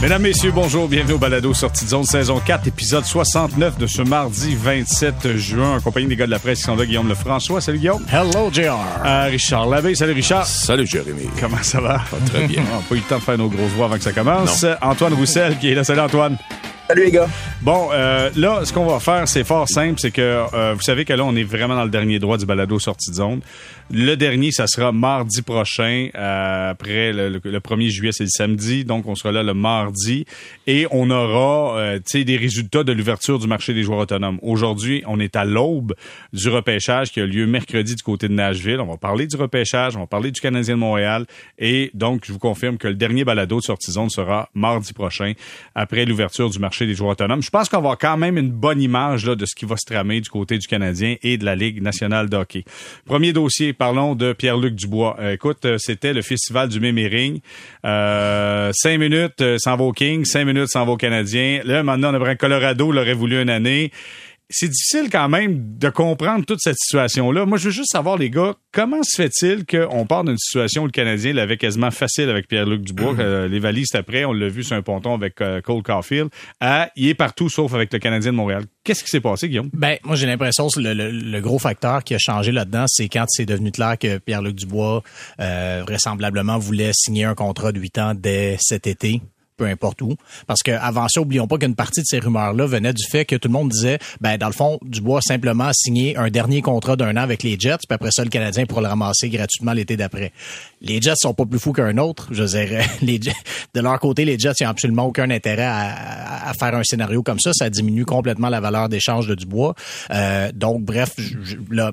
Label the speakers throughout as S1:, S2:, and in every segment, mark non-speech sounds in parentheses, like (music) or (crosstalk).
S1: Mesdames, Messieurs, bonjour, bienvenue au Balado Sortie de zone, saison 4, épisode 69 de ce mardi 27 juin, en compagnie des gars de la presse qui sont là, Guillaume Lefrançois. Salut Guillaume.
S2: Hello, JR.
S1: Euh, Richard Labbé, salut Richard.
S3: Salut Jérémy.
S1: Comment ça va?
S3: très bien. (laughs)
S1: On n'a pas eu le temps de faire nos grosses voix avant que ça commence. Antoine Roussel qui est là. Salut Antoine.
S4: Salut les gars.
S1: Bon, euh, là, ce qu'on va faire, c'est fort simple, c'est que euh, vous savez que là, on est vraiment dans le dernier droit du balado sortie de zone. Le dernier, ça sera mardi prochain. Euh, après, le, le, 1er juillet, c'est le samedi, donc on sera là le mardi. Et on aura euh, des résultats de l'ouverture du marché des joueurs autonomes. Aujourd'hui, on est à l'aube du repêchage qui a lieu mercredi du côté de Nashville. On va parler du repêchage, on va parler du Canadien de Montréal. Et donc, je vous confirme que le dernier balado de sortie de zone sera mardi prochain, après l'ouverture du marché Je pense qu'on va quand même une bonne image là, de ce qui va se tramer du côté du Canadien et de la Ligue nationale de hockey. Premier dossier, parlons de Pierre-Luc Dubois. Euh, écoute, euh, c'était le festival du Méméring. Euh, cinq minutes sans vos Kings, cinq minutes sans vos Canadiens. Là, maintenant, on a Colorado l'aurait voulu une année c'est difficile quand même de comprendre toute cette situation-là. Moi, je veux juste savoir, les gars, comment se fait-il qu'on part d'une situation où le Canadien l'avait quasiment facile avec Pierre-Luc Dubois, mm-hmm. les valises après, on l'a vu sur un ponton avec euh, Cole Caulfield, à il est partout sauf avec le Canadien de Montréal. Qu'est-ce qui s'est passé, Guillaume?
S2: Ben, moi, j'ai l'impression que le, le, gros facteur qui a changé là-dedans, c'est quand c'est devenu clair que Pierre-Luc Dubois, euh, vraisemblablement, voulait signer un contrat de 8 ans dès cet été peu importe où. Parce que avant ça, oublions pas qu'une partie de ces rumeurs-là venait du fait que tout le monde disait, ben dans le fond, Dubois simplement signé un dernier contrat d'un an avec les Jets, puis après ça, le Canadien pourra le ramasser gratuitement l'été d'après. Les Jets sont pas plus fous qu'un autre. Je dirais, (laughs) les de leur côté, les Jets n'ont absolument aucun intérêt à, faire un scénario comme ça. Ça diminue complètement la valeur d'échange de Dubois. Euh, donc, bref, je, là,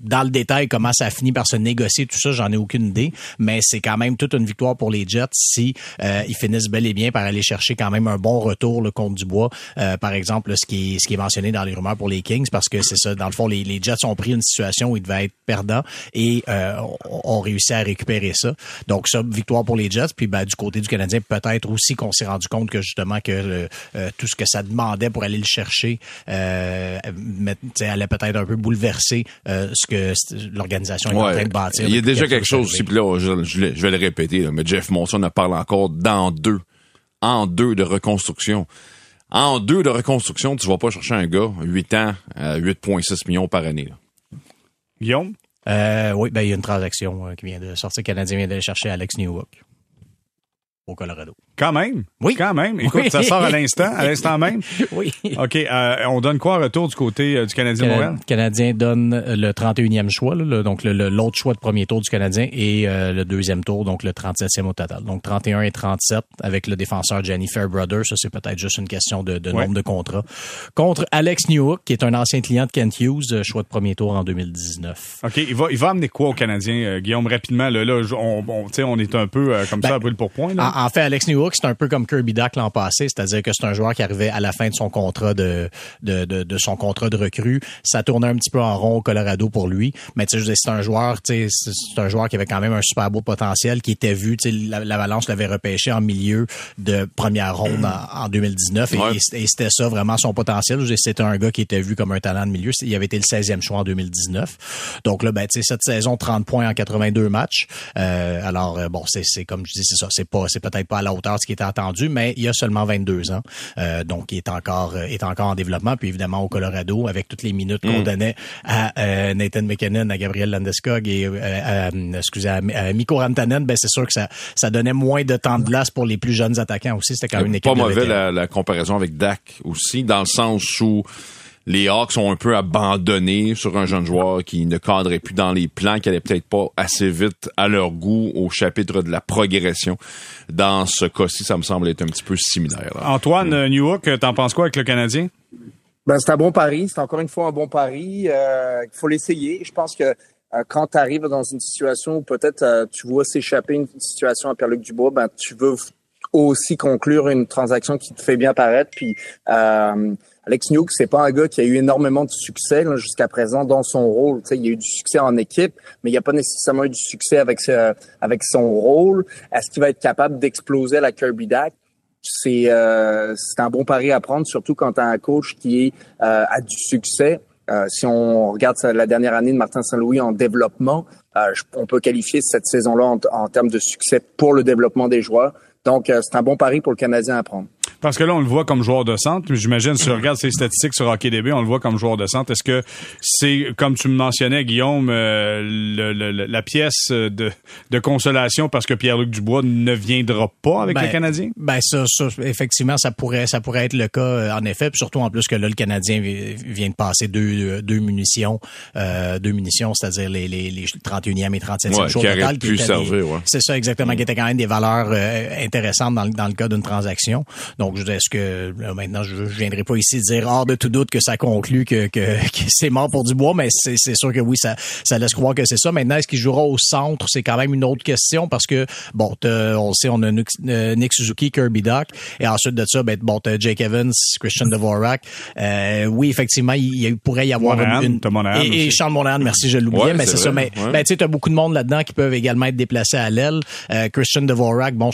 S2: dans le détail, comment ça a fini par se négocier, tout ça, j'en ai aucune idée. Mais c'est quand même toute une victoire pour les Jets si euh, ils finissent bel et bien par aller chercher quand même un bon retour le compte du bois. Euh, par exemple, ce qui est ce qui est mentionné dans les rumeurs pour les Kings, parce que c'est ça. Dans le fond, les, Jets ont pris une situation où ils devaient être perdants et euh, ont réussi à récupérer ça. Donc ça, victoire pour les Jets. Puis ben, du côté du Canadien, peut-être aussi qu'on s'est rendu compte que justement que tout ce que ça demandait pour aller le chercher euh, allait peut-être un peu bouleverser ce que l'organisation est en train de bâtir.
S3: Il y a déjà quelque chose aussi, puis là, je, vais le répéter, mais Jeff Monson en parle encore dans deux, en deux de reconstruction. En deux de reconstruction, tu vas pas chercher un gars, 8 ans, à 8,6 millions par année.
S1: Guillaume?
S2: Euh, oui, ben, il y a une transaction euh, qui vient de sortir. Le Canadien vient d'aller chercher Alex Newhook au Colorado.
S1: Quand même.
S2: Oui.
S1: Quand même. Écoute, ça sort à l'instant, à l'instant même. (laughs)
S2: oui.
S1: OK. Euh, on donne quoi en retour du côté euh, du Canadien Can Montréal?
S2: Le Canadien donne le 31e choix, là, donc l'autre choix de premier tour du Canadien et euh, le deuxième tour, donc le 37e au total. Donc 31 et 37 avec le défenseur Jenny Fairbrother. Ça, c'est peut-être juste une question de, de nombre de contrats. Contre Alex Newhook, qui est un ancien client de Kent Hughes, choix de premier tour en 2019.
S1: OK. Il va, il va amener quoi au Canadien, Guillaume, rapidement? Là, là on, on, on est un peu comme ben, ça à brûle pour point. Là.
S2: En, fait, Alex Newhook, c'est un peu comme Kirby Duck l'an passé, c'est-à-dire que c'est un joueur qui arrivait à la fin de son contrat de, de, de, son contrat de recrue. Ça tournait un petit peu en rond au Colorado pour lui, mais tu sais, c'est un joueur, c'est un joueur qui avait quand même un super beau potentiel, qui était vu, tu sais, l'Avalanche l'avait repêché en milieu de première ronde en, 2019 et, c'était ça vraiment son potentiel. C'était un gars qui était vu comme un talent de milieu. Il avait été le 16e choix en 2019. Donc là, ben, tu sais, cette saison, 30 points en 82 matchs. Euh, alors, euh, bon, c'est comme je dis, c'est ça. C'est pas, c'est peut-être pas à la hauteur ce qui était attendu, mais il a seulement 22 ans. Euh, donc, il est encore, euh, est encore en développement. Puis évidemment, au Colorado, avec toutes les minutes qu'on mm. donnait à euh, Nathan McKinnon, à Gabriel Landeskog et, euh, excusez, à, Mikko Rantanen, ben c'est sûr que ça, ça donnait moins de temps de glace pour les plus jeunes attaquants aussi. C'était quand même une équipe
S3: Pas mauvais la, la comparaison avec Dak aussi, dans le sens où les Hawks ont un peu abandonné sur un jeune joueur qui ne cadrait plus dans les plans, qui allait peut-être pas assez vite à leur goût au chapitre de la progression. Dans ce cas-ci, ça me semble être un petit peu similaire.
S1: Antoine mm. Newhook, t'en penses quoi avec le Canadien?
S4: Ben, c'est un bon pari. C'est encore une fois un bon pari. Euh, il faut l'essayer. Je pense que euh, quand tu arrives dans une situation où peut-être euh, tu vois s'échapper une situation à Pierre-Luc Dubois, ben, tu veux aussi conclure une transaction qui te fait bien paraître. Puis euh, Alex Newk, c'est pas un gars qui a eu énormément de succès jusqu'à présent dans son rôle. sais, il a eu du succès en équipe, mais il a pas nécessairement eu du succès avec avec son rôle. Est-ce qu'il va être capable d'exploser la Kirby Dak? C'est euh, un bon pari à prendre, surtout quand tu as un coach qui euh, a du succès. Euh, si on regarde la dernière année de Martin Saint-Louis en développement, on peut qualifier cette saison-là en, en termes de succès pour le développement des joueurs. Donc, c'est un bon pari pour le Canadien à prendre.
S1: Parce que là, on le voit comme joueur de centre. J'imagine, si tu regardes ses statistiques sur HockeyDB, on le voit comme joueur de centre. Est-ce que c'est, comme tu me mentionnais, Guillaume, euh, le, la pièce de, de consolation parce que Pierre-Luc Dubois ne viendra pas avec
S2: ben,
S1: le Canadien?
S2: Ben ça, ça, effectivement, ça pourrait, ça pourrait être le cas euh, en effet. Puis surtout en plus que là, le Canadien vient de passer deux, deux munitions, euh, deux munitions, c'est-à-dire les, les, les 31e et 37e
S3: ouais, jours total. Qui servir, ouais.
S2: C'est ça exactement, qui était quand même des valeurs euh, intéressantes dans, dans le cas d'une transaction. Donc, je est-ce que maintenant, je, je viendrai pas ici dire hors de tout doute que ça conclut que, que, (laughs) que c'est mort pour Dubois, mais c'est, c'est sûr que oui, ça, ça laisse croire que c'est ça. Maintenant, est-ce qu'il jouera au centre? C'est quand même une autre question parce que, bon, on le sait, on a euh, Nick Suzuki, Kirby Doc, et ensuite de ça, ben, bon, t'as Jake Evans, Christian Dvorak. Euh, oui, effectivement, il, pourrait y avoir
S1: Monahan,
S2: une...
S1: et,
S2: et Charles Monahan, merci, je l'oubliais, ouais, mais c'est, ça. Mais, ben, tu sais, t'as beaucoup de monde là-dedans qui peuvent également être déplacés à l'aile. Euh, Christian Dvorak, bon,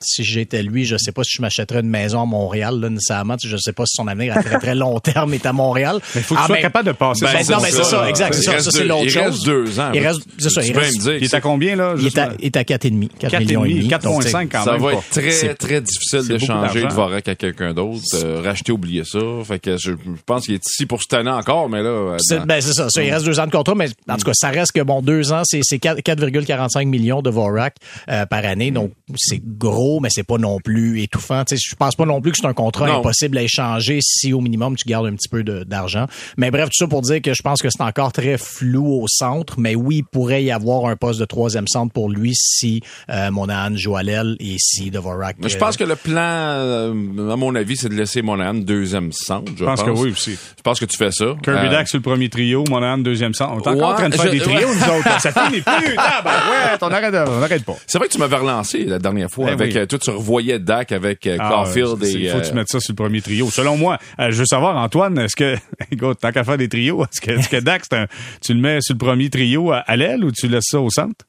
S2: si j'étais lui, je sais pas si je m'achèterais une maison à Montréal, là, nécessairement. Je sais pas si son avenir à très, très long terme est à Montréal. (laughs)
S1: Mais il faut que tu ah, sois capable de passer
S2: ben, Non, mais c'est ça, exact. C'est ça, ça c'est l'autre chose.
S3: Il reste deux ans.
S2: Il reste, c'est ça, il reste.
S1: Il est à combien, là?
S2: Il est à, il est à 4,5. 4 millions et demi.
S1: 4,5 quand
S3: même.
S1: Ça
S3: va être très, très difficile de changer de Vorak à quelqu'un d'autre. Euh, racheter, oublier ça. Fait que je pense qu'il est ici pour cette année encore, mais là.
S2: Ben, c'est ça. Il reste deux ans de contrat, mais en tout cas, ça reste que bon, deux ans, c'est 4,45 millions de Vorak euh, par année. Donc, c'est gros, mais c'est pas non plus étouffant. Je pense pas non plus que c'est un contrat impossible à échanger si au minimum tu gardes un petit peu d'argent. Mais bref, tout ça pour dire que je pense que c'est encore très flou au centre. Mais oui, il pourrait y avoir un poste de troisième centre pour lui si euh, Monahan joue à l'aile et si Dvorak...
S3: je pense que le plan, euh, à mon avis, c'est de laisser Monahan deuxième centre. Je,
S1: pense, que oui aussi.
S3: Je pense que tu fais ça.
S1: Kirby euh, sur le premier trio, Monahan deuxième centre. On est encore en train de faire des trios, nous autres. Ça finit (laughs) plus. Ah, ben ouais, on arrête, on arrête pas.
S3: C'est vrai que tu m'avais relancé la dernière fois ben avec... Toi, tu revoyais Dak avec ah,
S1: Il faut que tu mettes ça sur le premier trio. Selon moi, euh, je veux savoir, Antoine, est-ce que, (laughs) écoute, tant qu'à faire des trios, est-ce que, est-ce que Dax, tu le mets sur le premier trio à, l'aile ou tu laisses ça au centre?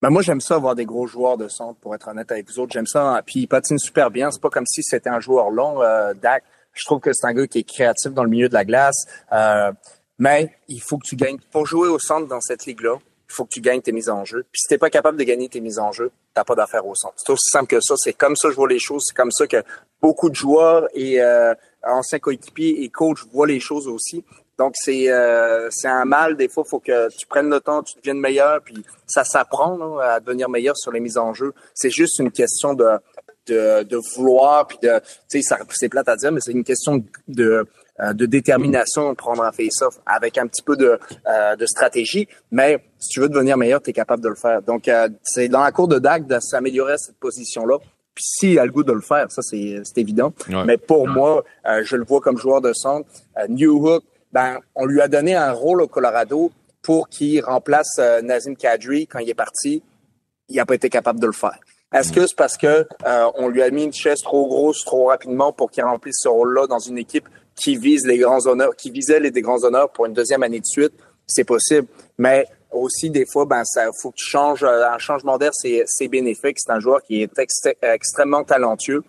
S4: Ben moi, j'aime ça avoir des gros joueurs de centre, pour être honnête avec vous autres. J'aime ça. Puis il patine super bien. C'est pas comme si c'était un joueur long, euh, Dak. Je trouve que c'est un gars qui est créatif dans le milieu de la glace. Euh, mais il faut que tu gagnes. Pour jouer au centre dans cette ligue-là, il faut que tu gagnes tes mises en jeu. Puis si t'es pas capable de gagner tes mises en jeu, t'as pas d'affaire au centre. C'est aussi simple que ça. C'est comme ça que je vois les choses. C'est comme ça que beaucoup de joueurs et euh, anciens coéquipiers et coachs voient les choses aussi. Donc c'est euh, c'est un mal. Des fois, faut que tu prennes le temps, tu deviennes meilleur, puis ça s'apprend à devenir meilleur sur les mises en jeu. C'est juste une question de de, vouloir, puis de, tu sais, c'est plate à dire, mais c'est une question de de détermination de prendre un face-off avec un petit peu de, euh, de stratégie. Mais si tu veux devenir meilleur, tu es capable de le faire. Donc, euh, c'est dans la cour de DAC de s'améliorer à cette position-là. Puis s'il a le goût de le faire, ça c'est évident. Mais pour moi, je le vois comme joueur de centre. New Hook, ben, on lui a donné un rôle au Colorado pour qu'il remplace Nazim Kadri quand il est parti. Il n'a pas été capable de le faire. Est-ce que c'est parce que on lui a mis une chaise trop grosse trop rapidement pour qu'il remplisse ce rôle-là dans une équipe qui vise les grands honneurs, qui visait les grands honneurs pour une deuxième année de suite, c'est possible. Mais aussi, des fois, ben, ça faut que tu changes. Euh, un changement d'air, c'est, c'est bénéfique. C'est un joueur qui est extrêmement talentueux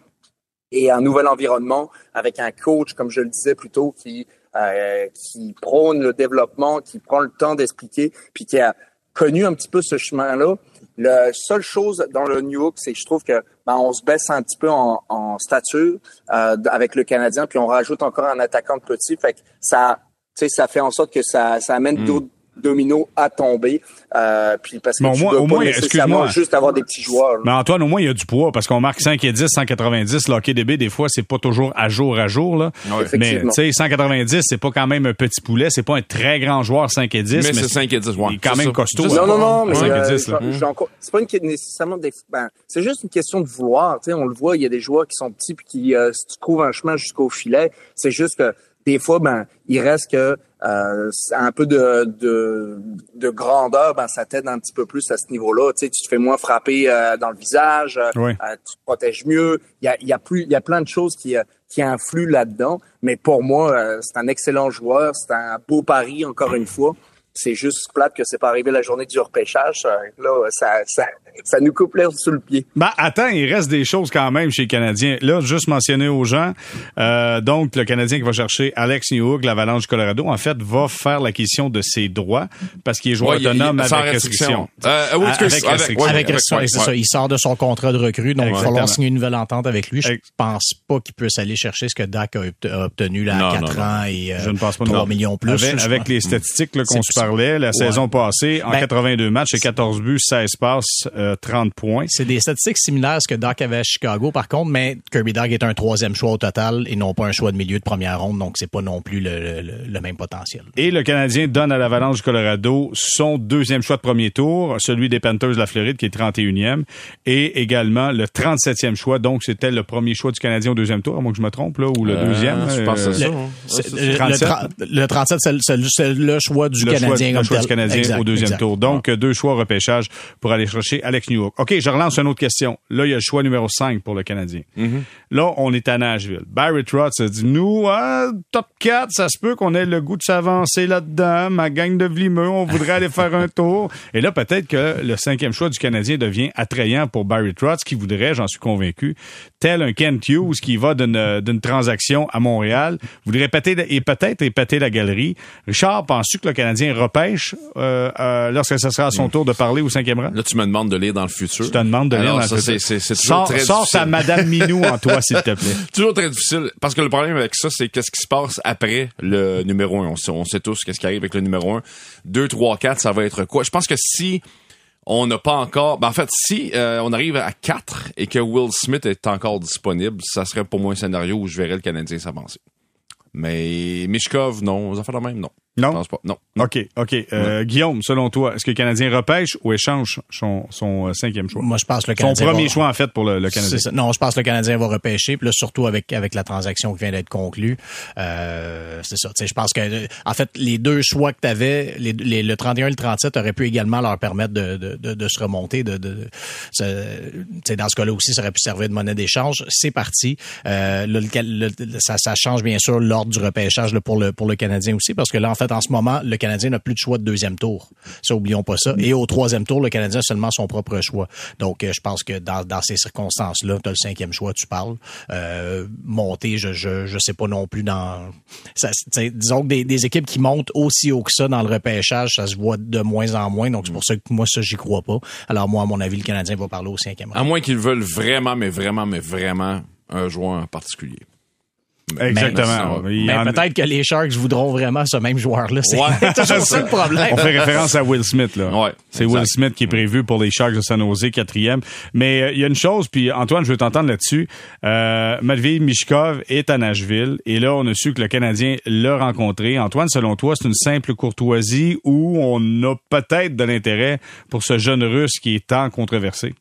S4: et un nouvel environnement avec un coach, comme je le disais plus tôt, qui euh, qui prône le développement, qui prend le temps d'expliquer, puis qui a connu un petit peu ce chemin-là. La seule chose dans le New York, c'est que je trouve que ben, on se baisse un petit peu en, en stature euh, avec le Canadien, puis on rajoute encore un attaquant de petit. Fait que ça, ça fait en sorte que ça, ça amène hmm. Domino à tomber. Euh, puis parce que
S1: mais au moins, au moins,
S4: nécessairement juste avoir des petits joueurs.
S1: Mais Antoine, au moins, il y a du poids parce qu'on marque 5 et 10, 190. L'hockey DB, des fois, c'est pas toujours à jour à jour. Là. mais tu sais, 190, c'est pas quand même un petit poulet. C'est pas un très grand joueur 5 et 10.
S3: Mais, c'est 5 et 10, ouais.
S1: Il est quand même costaud.
S4: Non, non, non. Mais 5 et 10, euh, c'est pas une, nécessairement des... Ben, c'est juste une question de vouloir. Tu sais, on le voit, il y a des joueurs qui sont petits puis qui, euh, si tu trouves un chemin jusqu'au filet, c'est juste que des fois, ben, il reste que euh, un peu de, de, de grandeur, ben, ça t'aide un petit peu plus à ce niveau-là. Tu sais, tu te fais moins frapper euh, dans le visage, euh, tu te protèges mieux. Il y a, il y a plus, il y a plein de choses qui, qui influent là-dedans. Mais pour moi, c'est un excellent joueur, c'est un beau pari encore une fois. C'est juste plate que c'est pas arrivé la journée du repêchage. Là, ça, ça, ça nous coupe l'air sous le pied.
S1: Ben, attends, il reste des choses quand même chez les Canadiens. Là, juste mentionner aux gens, euh, donc le Canadien qui va chercher Alex Newhook, l'Avalanche du Colorado, en fait, va faire l'acquisition de ses droits parce qu'il est joueur
S3: Ouais,
S1: autonome avec
S3: restriction.
S1: restriction.
S3: Euh, oui, excuse,
S1: avec
S3: avec-
S1: restriction.
S3: ouais,
S2: avec
S3: avec-
S2: ça,
S3: ouais,
S2: c'est
S3: ouais.
S2: ça. Il sort de son contrat de recrue, donc il va falloir signer une nouvelle entente avec lui. Je
S1: Ex-
S2: pense pas qu'il puisse aller chercher ce que Dak a obt- a obtenu là, à
S3: non,
S2: 4
S3: non.
S2: ans et euh,
S1: Je ne pense pas
S2: 3
S1: non.
S2: millions plus.
S1: Avec, les statistiques là, qu'on se parlait, la
S2: Ouais.
S1: saison passée, en
S2: Ben,
S1: 82 matchs, c'est 14 buts, 16 passes, euh, 30 points.
S2: C'est des statistiques similaires à ce que Doc avait à Chicago, par contre, mais Kirby Doc est un troisième choix au total et non pas un choix de milieu de première ronde, donc c'est pas non plus le, le- le même potentiel.
S1: Et le Canadien donne à l'Avalanche du Colorado son deuxième choix de premier tour, celui des Panthers de la Floride, qui est 31e, et également le 37e choix. Donc, c'était le premier choix du Canadien au deuxième tour, à moins que je me trompe, là, ou le
S3: Euh,
S1: deuxième.
S3: je pense que
S1: euh,
S3: c'est ça.
S2: Le-
S3: hein.
S2: c'est-
S3: Ouais,
S2: le,
S3: c'est-
S1: 37.
S2: tra- le 37, c'est le- choix du
S1: le choix,
S2: Canadien
S1: le
S2: comme
S1: choix
S2: tel.
S1: du Canadien
S2: Exact,
S1: au deuxième
S2: exact.
S1: tour. Donc, euh, deux choix au repêchage pour aller chercher Alex Newhook. OK, je relance une autre question. Là, il y a le choix numéro 5 pour le Canadien.
S2: Mm-hmm.
S1: Là, on est à Nashville. Barry Trotz a dit, nous, hein, top 4, ça se peut qu'on ait le goût de s'avancer là-dedans. Ma gang de vlimeux, on voudrait aller faire un tour. Et là, peut-être que le cinquième choix du Canadien devient attrayant pour Barry Trotz, qui voudrait, j'en suis convaincu, tel un Kent Hughes qui va d'une d'une transaction à Montréal, voudrait péter, et peut-être épater la galerie. Richard, penses-tu que le Canadien repêche euh, lorsque ce sera à son tour de parler au cinquième rang?
S3: Là, tu me demandes de lire dans le futur.
S1: Je te demande de lire dans
S3: ça,
S1: le futur.
S3: c'est, c'est toujours
S1: Sors,
S3: très
S1: sors
S3: difficile.
S1: ta Madame Minou en toi, s'il te plaît. (laughs)
S3: toujours très difficile. Parce que le problème avec ça, c'est qu'est-ce qui se passe après le numéro 1. On sait, on sait tous qu'est-ce qui arrive avec le numéro 1. 2, 3, 4, ça va être quoi? Je pense que si on n'a pas encore... Ben, en fait, si euh, on arrive à 4 et que Will Smith est encore disponible, ça serait pour moi un scénario où je verrais le Canadien s'avancer. Mais Mishkov, non. Aux affaires de même, non.
S1: Non?
S3: Je pense pas. Non.
S1: OK, OK. Euh, Guillaume, selon toi, est-ce que le Canadien repêche ou échange son, son euh, cinquième choix?
S2: Moi, je pense que le
S1: son
S2: Canadien
S1: premier
S2: va-
S1: choix, en fait, pour le, le Canadien.
S2: Ça. Non, je pense que le Canadien va repêcher. Puis là, surtout avec avec la transaction qui vient d'être conclue, euh, c'est ça. Tu sais, je pense que euh, en fait, les deux choix que tu avais, les, les- le 31 et le 37, auraient pu également leur permettre de, de, de, de se remonter. De, de, sais, dans ce cas-là aussi, ça aurait pu servir de monnaie d'échange. C'est parti. Euh, là, le- le- ça, ça change bien sûr l'ordre du repêchage là, pour le pour le Canadien aussi, parce que là, en fait, en ce moment, le Canadien n'a plus de choix de deuxième tour. Ça, oublions pas ça. Et au troisième tour, le Canadien a seulement son propre choix. Donc, euh, je pense que dans, ces circonstances-là, tu as le cinquième choix, tu parles. Euh, monter, je, je je sais pas non plus dans. Disons que des, équipes qui montent aussi haut que ça dans le repêchage, ça se voit de moins en moins. Donc, c'est pour ça que moi, ça, j'y crois pas. Alors, moi, à mon avis, le Canadien va parler au cinquième.
S3: À moins qu'ils veulent vraiment, mais vraiment, mais vraiment un joueur en particulier.
S1: Exactement.
S3: Mais-
S1: Il y
S2: Mais
S1: en-
S2: peut-être que les Sharks voudront vraiment ce même joueur-là. C'est
S3: Ouais. (laughs)
S2: toujours ça le problème.
S1: On fait référence à Will Smith, là.
S3: Ouais,
S1: C'est. Will Smith qui est prévu pour les Sharks de San Jose, quatrième. Mais euh, il y a une chose, puis Antoine, je veux t'entendre là-dessus. Euh, Matvei Mishkov est à Nashville, et là, on a su que le Canadien l'a rencontré. Antoine, selon toi, c'est une simple courtoisie ou on a peut-être de l'intérêt pour ce jeune Russe qui est tant controversé?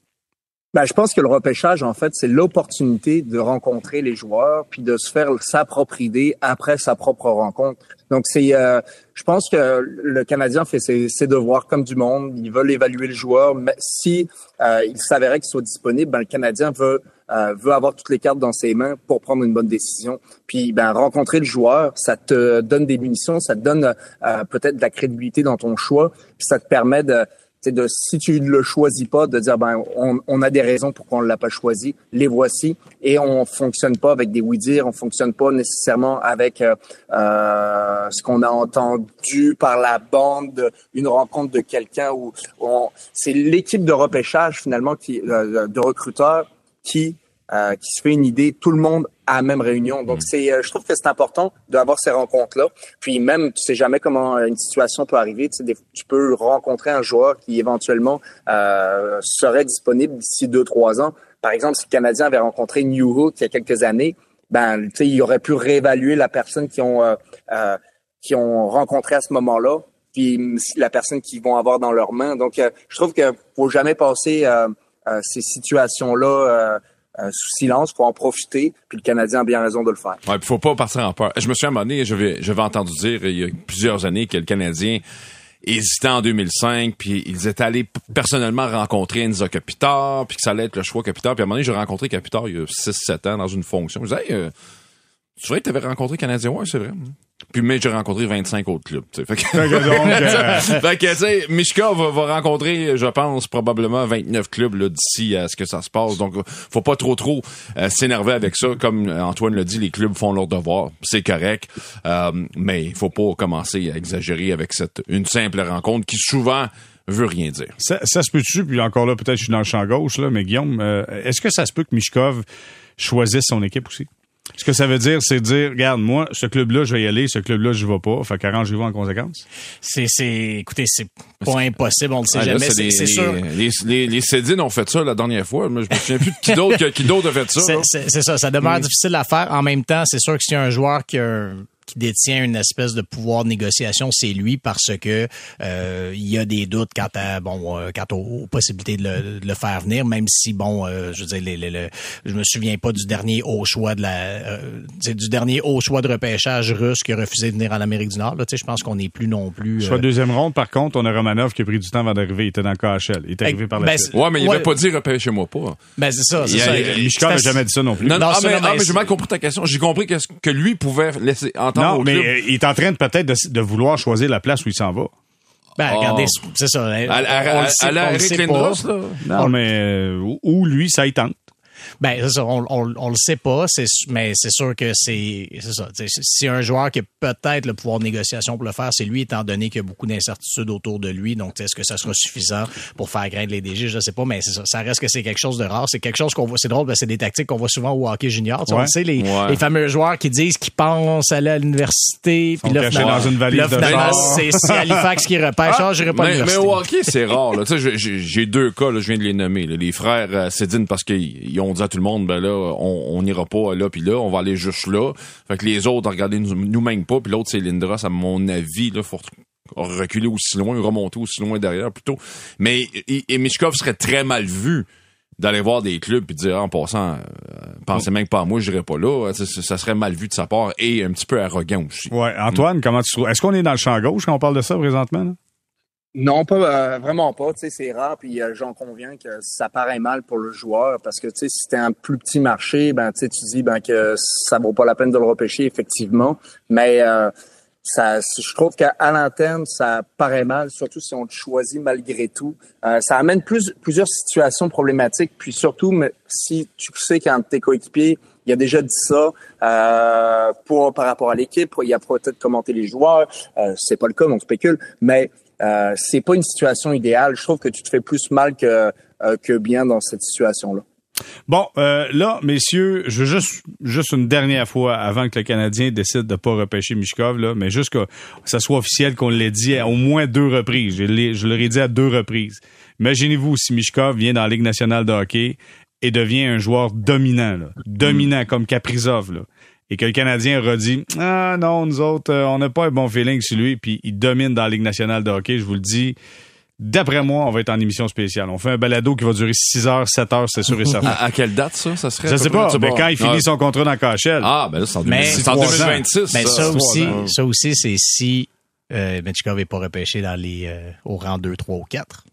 S4: Ben, je pense que le repêchage, en fait, c'est l'opportunité de rencontrer les joueurs puis de se faire sa propre idée après sa propre rencontre. Donc, c'est, euh, je pense que le Canadien fait ses, devoirs comme du monde. Ils veulent évaluer le joueur. Mais si euh, il s'avérait qu'il soit disponible, ben, le Canadien veut euh, veut avoir toutes les cartes dans ses mains pour prendre une bonne décision. Puis, ben, rencontrer le joueur, ça te donne des munitions, ça te donne euh, peut-être de la crédibilité dans ton choix, puis ça te permet de c'est de si tu ne le choisis pas de dire ben on, on a des raisons pour qu'on ne l'a pas choisi. Les voici. Et on fonctionne pas avec des oui dire on fonctionne pas nécessairement avec euh, euh, ce qu'on a entendu par la bande une rencontre de quelqu'un où on c'est l'équipe de repêchage finalement qui euh, de recruteurs qui euh, qui se fait une idée, tout le monde à la même réunion. Donc, c'est, euh, je trouve que c'est important d'avoir ces rencontres-là. Puis même, tu sais jamais comment euh, une situation peut arriver. Tu, sais, des- tu peux rencontrer un joueur qui éventuellement euh, serait disponible d'ici deux, trois ans. Par exemple, si le Canadien avait rencontré New Hook il y a quelques années, ben, tu sais, il aurait pu réévaluer la personne qui ont euh, euh, qui ont rencontré à ce moment-là, puis la personne qu'ils vont avoir dans leurs mains. Donc, euh, je trouve que faut jamais passer euh, euh, ces situations-là euh, sous silence, faut en profiter. Puis le Canadien a bien raison de le faire.
S3: Ouais, puis faut pas partir en peur. Je me suis à un moment entendu dire il y a plusieurs années que le Canadien hésitait en 2005, puis ils étaient allés personnellement rencontrer Enzo Kopitar, puis que ça allait être le choix Kopitar. Puis à un moment donné, j'ai rencontré Kopitar il y a 6-7 ans dans une fonction. Je disais, euh, tu vrai que tu avais rencontré Canadien? Ouais, c'est vrai. Puis mais j'ai rencontré 25 autres clubs. tu sais. Fait que,
S1: donc, (laughs) euh,
S3: tu sais, Mishkov va, va rencontrer, je pense, probablement 29 clubs là, d'ici à ce que ça se passe. Donc, faut pas trop trop euh, s'énerver avec ça. Comme Antoine l'a dit, les clubs font leur devoir. C'est correct. Euh, mais il faut pas commencer à exagérer avec cette une simple rencontre qui souvent veut rien dire.
S1: ça, ça se peut-tu, puis encore là, peut-être je suis dans le champ gauche, là, mais Guillaume, euh, est-ce que ça se peut que Mishkov choisisse son équipe aussi? Ce que ça veut dire, c'est dire, regarde, moi, ce club-là, je vais y aller, ce club-là, je vais pas. Fait qu'arrangez-vous en conséquence.
S2: C'est, c'est, écoutez, c'est pas impossible, on le sait
S3: Ah, là,
S2: jamais.
S3: c'est
S2: C'est,
S3: les,
S2: c'est sûr.
S3: Les, les, les Cédines ont fait ça la dernière fois. Moi, je me souviens plus de qui d'autre, qui d'autre a fait ça.
S2: C'est,
S3: là.
S2: c'est- c'est ça, ça demeure difficile à faire. En même temps, c'est sûr que si un joueur qui, a un- qui détient une espèce de pouvoir de négociation, c'est lui parce que euh, il y a des doutes quant à bon euh, quant aux, aux possibilités de le, de le faire venir, même si bon, euh, je veux dire, les, les- le- je me souviens pas du dernier haut choix de la euh, c'est du dernier haut choix de repêchage russe qui a refusé de venir en Amérique du Nord. Là, tu sais, je pense qu'on n'est plus non plus.
S1: Soit
S2: euh,
S1: deuxième ronde, par contre, on a Romanov qui a pris du temps avant d'arriver. Il était dans le KHL. Il est arrivé par la
S2: ben,
S1: suite.
S3: Ouais, mais il
S2: Ouais.
S3: avait pas dit repêchez-moi pas.
S2: ben c'est ça, c'est
S3: Il
S2: ça.
S3: il
S1: n'a jamais dit ça non plus.
S3: Non, non,
S2: Non,
S3: ah,
S2: ça,
S3: mais,
S2: non,
S3: ah,
S2: mais
S3: mais j'ai mal compris ta question. J'ai compris que, que lui pouvait laisser entendre
S1: Non,
S3: au
S1: mais
S3: club.
S1: euh, il est en train de peut-être de, de vouloir choisir la place où il s'en va.
S2: Ben, regardez,
S3: Oh.
S2: c'est ça.
S3: À, à,
S2: on le
S3: à,
S2: sait-
S3: à la
S2: on le
S3: Eric
S2: sait
S3: Lindros,
S2: pas.
S3: là?
S1: Non, mais euh, ou lui, ça y tente.
S2: Ben, c'est ça, on, on, on le sait pas, mais c'est sûr que c'est, c'est ça. tu sais, Si un joueur qui a peut-être le pouvoir de négociation pour le faire, c'est lui, étant donné qu'il y a beaucoup d'incertitudes autour de lui. Donc, est-ce que ça sera suffisant pour faire graindre les DG? Je sais pas, mais c'est ça. Ça reste que c'est quelque chose de rare. C'est quelque chose qu'on voit, c'est drôle, parce que c'est des tactiques qu'on voit souvent au hockey junior. Tu sais, On
S1: Ouais.
S2: le sait, les,
S3: Ouais.
S2: les fameux joueurs qui disent qu'ils pensent aller à l'université, puis là, finalement,
S1: dans une valise
S2: là,
S1: de
S2: finalement,
S1: char.
S2: c'est, c'est Halifax qui repêche. Ah, pas
S3: mais, mais au hockey, c'est rare. Là. Tu sais, j'ai- deux cas, là, je viens de les nommer. là. Les frères euh, Cédine, parce qu'ils ils ont dit à tout le monde, ben là, on n'ira pas là, puis là, on va aller juste là. Fait que les autres, regardez, nous, nous même pas. Puis l'autre, c'est Lindros, à mon avis, là, faut reculer aussi loin, remonter aussi loin derrière plutôt. Mais et, et Mishkov serait très mal vu d'aller voir des clubs de dire en passant euh, pensez même pas à moi j'irai pas là ça, ça serait mal vu de sa part et un petit peu arrogant aussi
S1: Ouais, Antoine, comment tu trouves? Est-ce qu'on est dans le champ gauche quand on parle de ça présentement? là?
S4: Non, pas euh, vraiment pas. C'est rare. Puis euh, j'en conviens que ça paraît mal pour le joueur parce que si t'es un plus petit marché, ben tu dis ben que ça vaut pas la peine de le repêcher effectivement. Mais euh, ça, je trouve qu'à l'interne, ça paraît mal, surtout si on te choisit malgré tout. Ça amène plus, plusieurs situations problématiques. Puis surtout, si tu sais qu'un de tes coéquipiers il a déjà dit ça euh, pour par rapport à l'équipe. Il a peut-être commenté les joueurs. Euh, c'est pas le cas, on spécule. Mais euh, c'est pas une situation idéale. Je trouve que tu te fais plus mal que euh, que bien dans cette situation-là.
S1: Bon, euh, là, messieurs, je veux juste, juste une dernière fois, avant que le Canadien décide de pas repêcher Mishkov, là, mais juste que ça soit officiel qu'on l'ait dit à au moins deux reprises. Je, l'aurais dit à deux reprises. Imaginez-vous si Mishkov vient dans la Ligue nationale de hockey et devient un joueur dominant, dominant comme Kaprizov, là, et que le Canadien aura dit ah non nous autres euh, on n'a pas un bon feeling sur lui, puis il domine dans la Ligue nationale de hockey, je vous le dis. D'après moi, on va être en émission spéciale. On fait un balado qui va durer 6 heures, 7 heures, c'est sûr et certain.
S3: à, à quelle date ça? Ça serait
S1: Je sais pas, mais quand il finit
S3: Ah.
S1: son contrat dans KHL.
S3: ah ben là c'est en,
S2: Mais
S3: 2026. C'est en
S1: trois ans.
S3: 2026
S2: Mais ça,
S3: ça.
S2: aussi, ça aussi, c'est si euh, Metchikov n'est pas repêché dans les euh, au rang 2, 3 ou 4.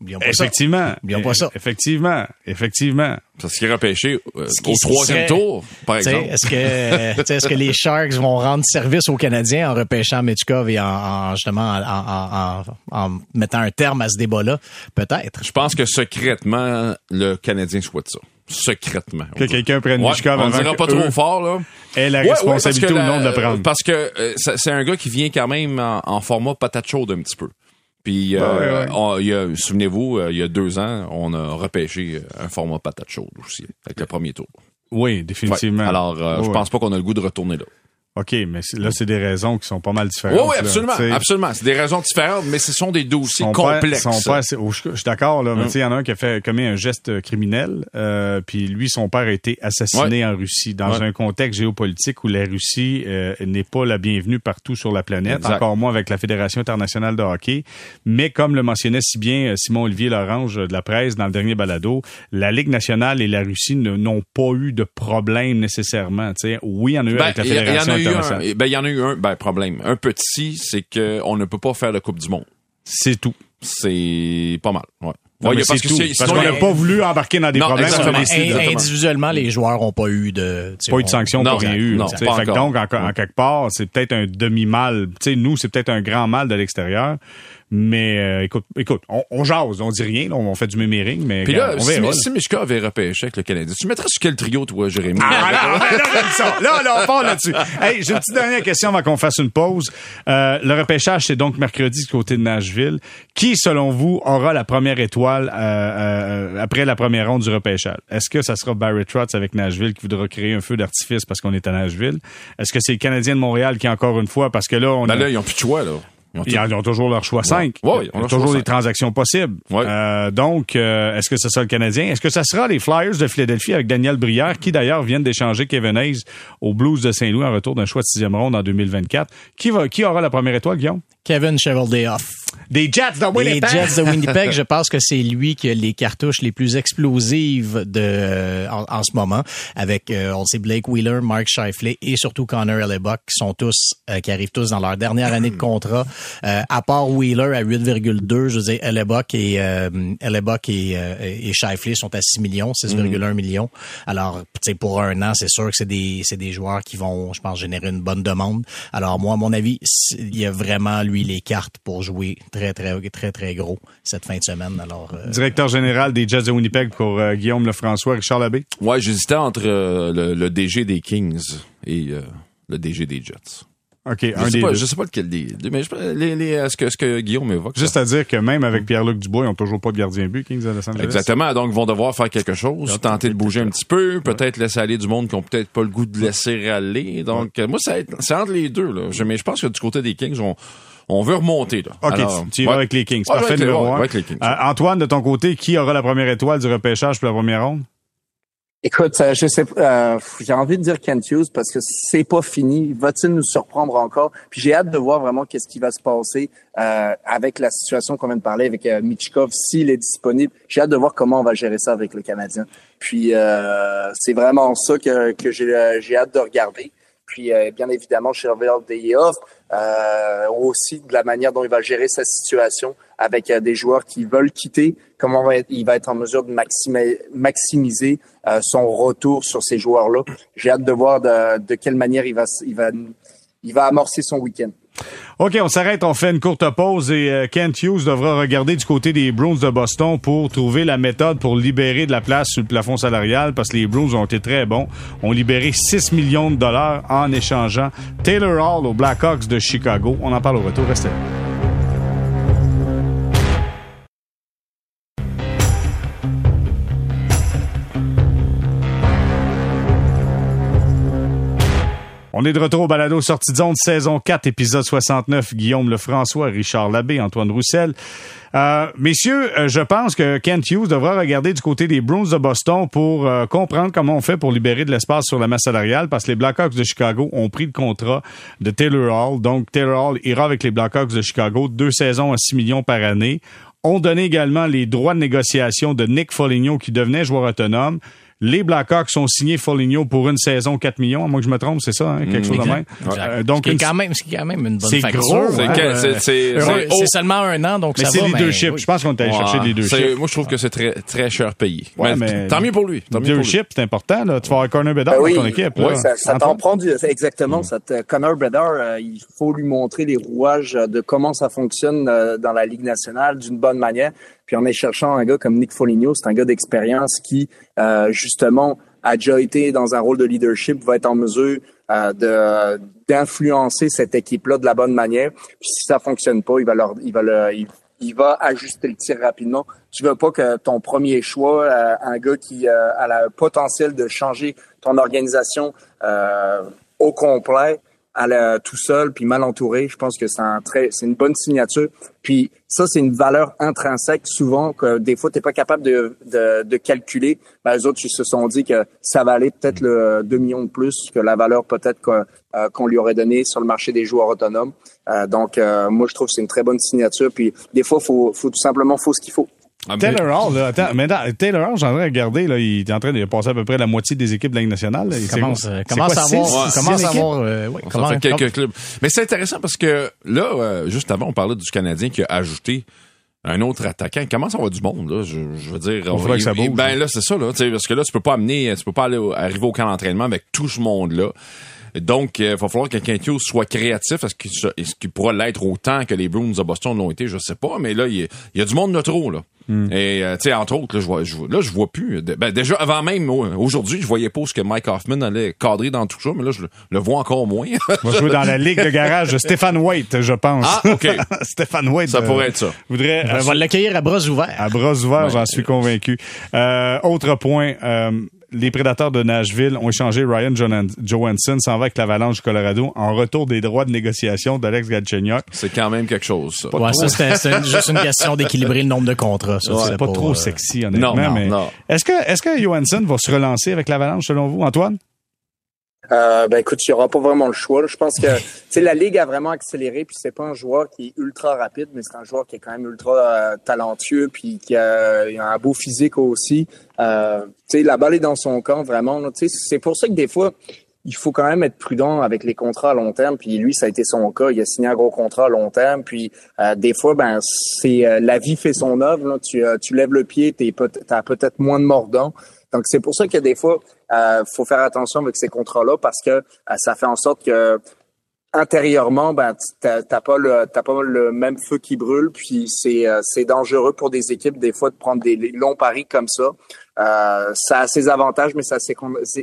S2: Oublions pas ça.
S1: Effectivement.
S2: Oublions pas ça.
S1: Effectivement. Effectivement.
S3: Parce qu'il est repêché euh,
S2: Ce qui-
S3: au troisième
S2: serait-
S3: tour par exemple
S2: Est-ce que, (laughs) est-ce que les Sharks vont rendre service aux Canadiens en repêchant Metchikov et en, en- justement en, en- en- en mettant un terme à ce débat-là? Peut-être.
S3: je pense que secrètement le Canadien souhaite ça secrètement
S1: Que quelqu'un prenne
S3: Ouais,
S1: Mishkov
S3: on
S1: avant
S3: dira
S1: que
S3: pas trop fort là
S1: aient la
S3: Ouais, ouais,
S1: responsabilité
S3: parce que
S1: ou non de le prendre.
S3: Parce que euh, c'est c'est un gars qui vient quand même en, en format patate chaude un petit peu. Puis, euh,
S1: Ouais, ouais.
S3: on- il y a- souvenez-vous, euh, il y a deux ans, on a repêché euh, un format patate chaude aussi, avec le premier tour.
S1: Oui, définitivement.
S3: Ouais. Alors, euh, je pense pas qu'on a le goût de retourner là.
S1: OK, mais là, c'est des raisons qui sont pas mal
S3: Oui,
S1: différentes.
S3: oui,
S1: là.
S3: absolument, absolument. C'est des raisons différentes, mais ce sont des dossiers complexes.
S1: sont pas assez- oh, je, je suis d'accord, là, mais tu sais, il y en a un qui a fait commis un geste criminel, euh, puis lui, son père a été assassiné en Russie, dans
S3: Ouais.
S1: un contexte géopolitique où la Russie euh, n'est pas la bienvenue partout sur la planète,
S3: Exact.
S1: encore moins avec la Fédération internationale de hockey. Mais comme le mentionnait si bien euh, Simon-Olivier Lorange euh, de la presse dans le dernier balado, la Ligue nationale et la Russie n'ont pas eu de problème nécessairement. tu sais. Oui, il y en a eu
S3: Ben,
S1: avec la Fédération
S3: eu un.
S1: internationale.
S3: Ben, il y en a eu un. Ben, problème. Un petit, c'est que on ne peut pas faire la Coupe du Monde.
S1: C'est tout.
S3: C'est pas mal. Ouais.
S1: Non,
S3: parce
S1: qu'on n'a
S3: a-
S1: pas voulu embarquer dans des
S3: Non,
S1: problèmes.
S3: exactement. Exactement.
S2: individuellement, les joueurs n'ont pas eu de...
S1: pas eu de sanction,
S3: Non,
S1: pas rien eu.
S3: Non,
S1: tu sais.
S3: pas
S1: Fait que
S3: encore.
S1: donc, en, en quelque part, c'est peut-être un demi-mal. Nous, c'est peut-être un grand mal de l'extérieur. Mais euh, écoute, écoute, on, on jase, on dit rien, là, on fait du méméring, mais
S3: Puis là,
S1: on
S3: si,
S1: verra. là.
S3: si Mishka avait repêché avec le Canadien, tu mettrais sur quel trio, toi, Jérémy?
S1: Ah, (laughs) là, là. Là, là, on part là-dessus. Hey, j'ai une petite dernière question avant qu'on fasse une pause. Euh, le repêchage, c'est donc mercredi du côté de Nashville. Qui, selon vous, aura la première étoile euh, après la première ronde du repêchage? Est-ce que ça sera Barry Trotz avec Nashville qui voudra créer un feu d'artifice parce qu'on est à Nashville? Est-ce que c'est le Canadien de Montréal qui, encore une fois, parce que là, on
S3: Ben
S1: a-
S3: là, ils ont plus de choix, là. Ils ont
S1: ils ont, ils ont toujours leur choix 5.
S3: Ouais, ils ont
S1: toujours des transactions possibles.
S3: Ouais.
S1: Euh, donc, euh, est-ce que ce sera le Canadien? Est-ce que ça sera les Flyers de Philadelphie avec Daniel Brière, qui d'ailleurs viennent d'échanger Kevin Hayes aux Blues de Saint-Louis en retour d'un choix de sixième ronde en 2024? Qui, va, qui aura la première étoile, Guillaume?
S2: Kevin Cheveldayoff.
S1: Des Jets de
S2: Les Jets de Winnipeg, je (laughs) pense que c'est lui qui a les cartouches les plus explosives de euh, en, en ce moment, avec euh, on le sait Blake Wheeler, Mark Scheifele et surtout Connor Hellebuck qui sont tous euh, qui arrivent tous dans leur dernière année de (clears throat) contrat. Euh, à part Wheeler à 8,2, je veux dire Hellebuck et euh, Hellebuck et, euh, et Scheifele sont à 6 millions, 6,1 millions. Alors, tu sais pour un an, c'est sûr que c'est des c'est des joueurs qui vont, je pense, générer une bonne demande. Alors moi, à mon avis, il y a vraiment lui les cartes pour jouer très très très très gros cette fin de semaine. Alors euh,
S1: Directeur général des Jets de Winnipeg pour euh, Guillaume Lefrançois, Richard Labbé?
S3: Ouais, j'hésitais entre euh, le, le DG des Kings et euh, le DG des Jets.
S1: OK,
S3: Je
S1: un
S3: sais,
S1: des
S3: pas,
S1: deux.
S3: je sais pas lequel des deux, mais je, les, les, est-ce que, ce que Guillaume évoque.
S1: Juste
S3: ça?
S1: à dire que même avec Pierre-Luc Dubois, ils n'ont toujours pas de gardien but, Kings de Los Angeles.
S3: Exactement. Donc, ils vont devoir faire quelque chose, tenter de bouger un petit peu, peut-être laisser aller du monde qui ont peut-être pas le goût de laisser aller. Donc, moi, c'est entre les deux. Là. Je, mais je pense que du côté des Kings, on, on veut remonter. Là.
S1: OK,
S3: Alors,
S1: tu, tu y vas avec les Kings.
S3: Ouais,
S1: Parfait,
S3: avec les-
S1: numéro
S3: ouais,
S1: un.
S3: avec les Kings.
S1: Euh, Antoine, de ton côté, qui aura la première étoile du repêchage pour la première ronde?
S4: Écoute, euh, je sais, euh, j'ai envie de dire Kent Hughes parce que c'est pas fini. Va-t-il nous surprendre encore? Puis j'ai hâte de voir vraiment qu'est-ce qui va se passer euh, avec la situation qu'on vient de parler avec euh, Michkov s'il est disponible. J'ai hâte de voir comment on va gérer ça avec le Canadien. Puis euh, c'est vraiment ça que, que j'ai euh, j'ai hâte de regarder. Puis euh, bien évidemment, Chervel Deyehoff, euh, aussi de la manière dont il va gérer sa situation avec euh, des joueurs qui veulent quitter, comment il va être en mesure de maximiser euh, son retour sur ces joueurs-là. J'ai hâte de voir de, de quelle manière il va, il va, il va amorcer son week-end.
S1: OK, on s'arrête, on fait une courte pause et euh, Kent Hughes devra regarder du côté des Bruins de Boston pour trouver la méthode pour libérer de la place sur le plafond salarial parce que les Bruins ont été très bons. ont libéré 6 millions de dollars en échangeant Taylor Hall aux Blackhawks de Chicago. On en parle au retour. Restez. On est de retour au balado sortie de zone, saison 4, épisode 69. Guillaume Lefrançois, Richard Labbé, Antoine Roussel. Euh, messieurs, euh, je pense que Kent Hughes devra regarder du côté des Bruins de Boston pour euh, comprendre comment on fait pour libérer de l'espace sur la masse salariale parce que les Blackhawks de Chicago ont pris le contrat de Taylor Hall. Donc, Taylor Hall ira avec les Blackhawks de Chicago, deux saisons à 6 millions par année. On donnait également les droits de négociation de Nick Foligno qui devenait joueur autonome. Les Blackhawks ont signé Foligno pour une saison 4 millions, à moins que je me trompe, c'est ça, hein, quelque chose de même? Euh, donc,
S2: ce qui est
S1: une-
S2: quand même ce qui est quand même une bonne
S1: C'est
S2: facture.
S1: gros,
S3: C'est
S1: hein? Euh,
S3: c'est- c'est- c'est.
S2: C'est seulement un an, donc
S1: mais
S2: ça
S1: c'est
S2: va.
S1: leadership.
S2: oui.
S1: Je pense qu'on est allé chercher le
S3: Ouais,
S1: leadership.
S3: c'est- Moi, je trouve que c'est très, très cher payé.
S1: Ouais,
S3: mais,
S1: mais-
S3: tant mieux pour lui. Tant.
S1: Leadership, c'est important. Là. Tu vas avoir Corner Bedard
S4: Ben
S1: dans
S4: oui,
S1: ton équipe.
S4: oui,
S1: là.
S4: ça, ça t'en prend du, c'est exactement. Ça te- Connor Bedard, euh, il faut lui montrer les rouages de comment ça fonctionne euh, dans la Ligue nationale d'une bonne manière. Puis en écherchant un gars comme Nick Foligno, c'est un gars d'expérience qui, euh, justement, a déjà été dans un rôle de leadership, va être en mesure euh, de d'influencer cette équipe-là de la bonne manière. Puis si ça fonctionne pas, il va leur, il va il, il va ajuster le tir rapidement. Tu veux pas que ton premier choix, euh, un gars qui euh, a le potentiel de changer ton organisation euh, au complet, à la, tout seul puis mal entouré, je pense que c'est un très, c'est une bonne signature. Puis ça, c'est une valeur intrinsèque souvent que des fois t'es pas capable de, de, de calculer. Ben, les autres, ils se sont dit que ça valait peut-être le 2 millions de plus que la valeur peut-être qu'on euh, qu'on lui aurait donnée sur le marché des joueurs autonomes. Euh, donc euh, moi, je trouve que c'est une très bonne signature. Puis des fois, faut, faut tout simplement faut ce qu'il faut.
S3: Ah, mais-
S1: Taylor Hall, là, attends, mais Taylor Hall, j'en ai regardé, là, il est en train de passer à peu près la moitié des équipes de la Ligue nationale. là. Il
S2: Commence, euh, commence
S1: quoi,
S2: à avoir,
S1: six?
S2: commence à avoir, euh, ouais,
S3: Ça
S2: comment-
S3: fait quelques clubs. Mais c'est intéressant parce que là, euh, juste avant, on parlait du Canadien qui a ajouté un autre attaquant. Comment ça va du monde, là? Je, je veux dire.
S1: Il faudrait que ça bouge.
S3: Ben là, c'est ça, là. tu sais, Parce que là, tu peux pas amener, tu peux pas aller arriver au camp d'entraînement avec tout ce monde-là. Donc, il va falloir que Quintio soit créatif. Est-ce qu'il qu'il pourra l'être autant que les Bruins de Boston l'ont été? Je sais pas. Mais là, il y a, il y a du monde de trop, là. Et, euh, tu sais, entre autres, là, je vois, je, vois- là, je vois plus. ben, déjà, avant même, au- aujourd'hui, je voyais pas ce que Mike Hoffman allait cadrer dans tout ça, mais là, je le- le vois encore moins. (laughs)
S1: On va jouer dans la ligue de garage de Stéphane White, je pense.
S3: Ah, OK. (laughs)
S1: Stéphane White.
S3: Ça
S1: euh,
S3: pourrait être ça.
S1: Voudrait
S2: Ben, on va l'accueillir à bras ouverts.
S1: à bras ouverts, j'en suis convaincu. Euh, autre point, euh, les prédateurs de Nashville ont échangé Ryan Johansson s'en va avec l'Avalanche du Colorado en retour des droits de négociation d'Alex Galchenyuk.
S3: c'est quand même quelque chose, ça.
S2: Ouais, ça, c'était c'était juste une question d'équilibrer le nombre de contrats. Ça,
S1: C'est pas trop
S2: euh,
S1: sexy, honnêtement.
S3: non,
S1: mais
S3: non.
S1: Est-ce que, est-ce que Johansson va se relancer avec l'Avalanche, selon vous, Antoine?
S4: Euh, ben écoute, il n'y aura pas vraiment le choix. là. Je pense que (laughs) tu sais, la ligue a vraiment accéléré, puis c'est pas un joueur qui est ultra rapide, mais c'est un joueur qui est quand même ultra euh, talentueux, puis qui a, il a un beau physique aussi. Euh, tu sais, la balle est dans son camp vraiment. Tu c'est pour ça que des fois, il faut quand même être prudent avec les contrats à long terme. Puis lui, ça a été son cas. Il a signé un gros contrat à long terme. Puis euh, des fois, ben c'est euh, la vie fait son œuvre. Tu, euh, tu lèves le pied, peut t'as peut-être moins de mordant. Donc c'est pour ça que des fois, euh, faut faire attention avec ces contrats-là parce que euh, ça fait en sorte que intérieurement, ben t'as pas le t'as pas le même feu qui brûle. Puis c'est euh, c'est dangereux pour des équipes des fois de prendre des longs paris comme ça. Euh, ça a ses avantages, mais ça a ses-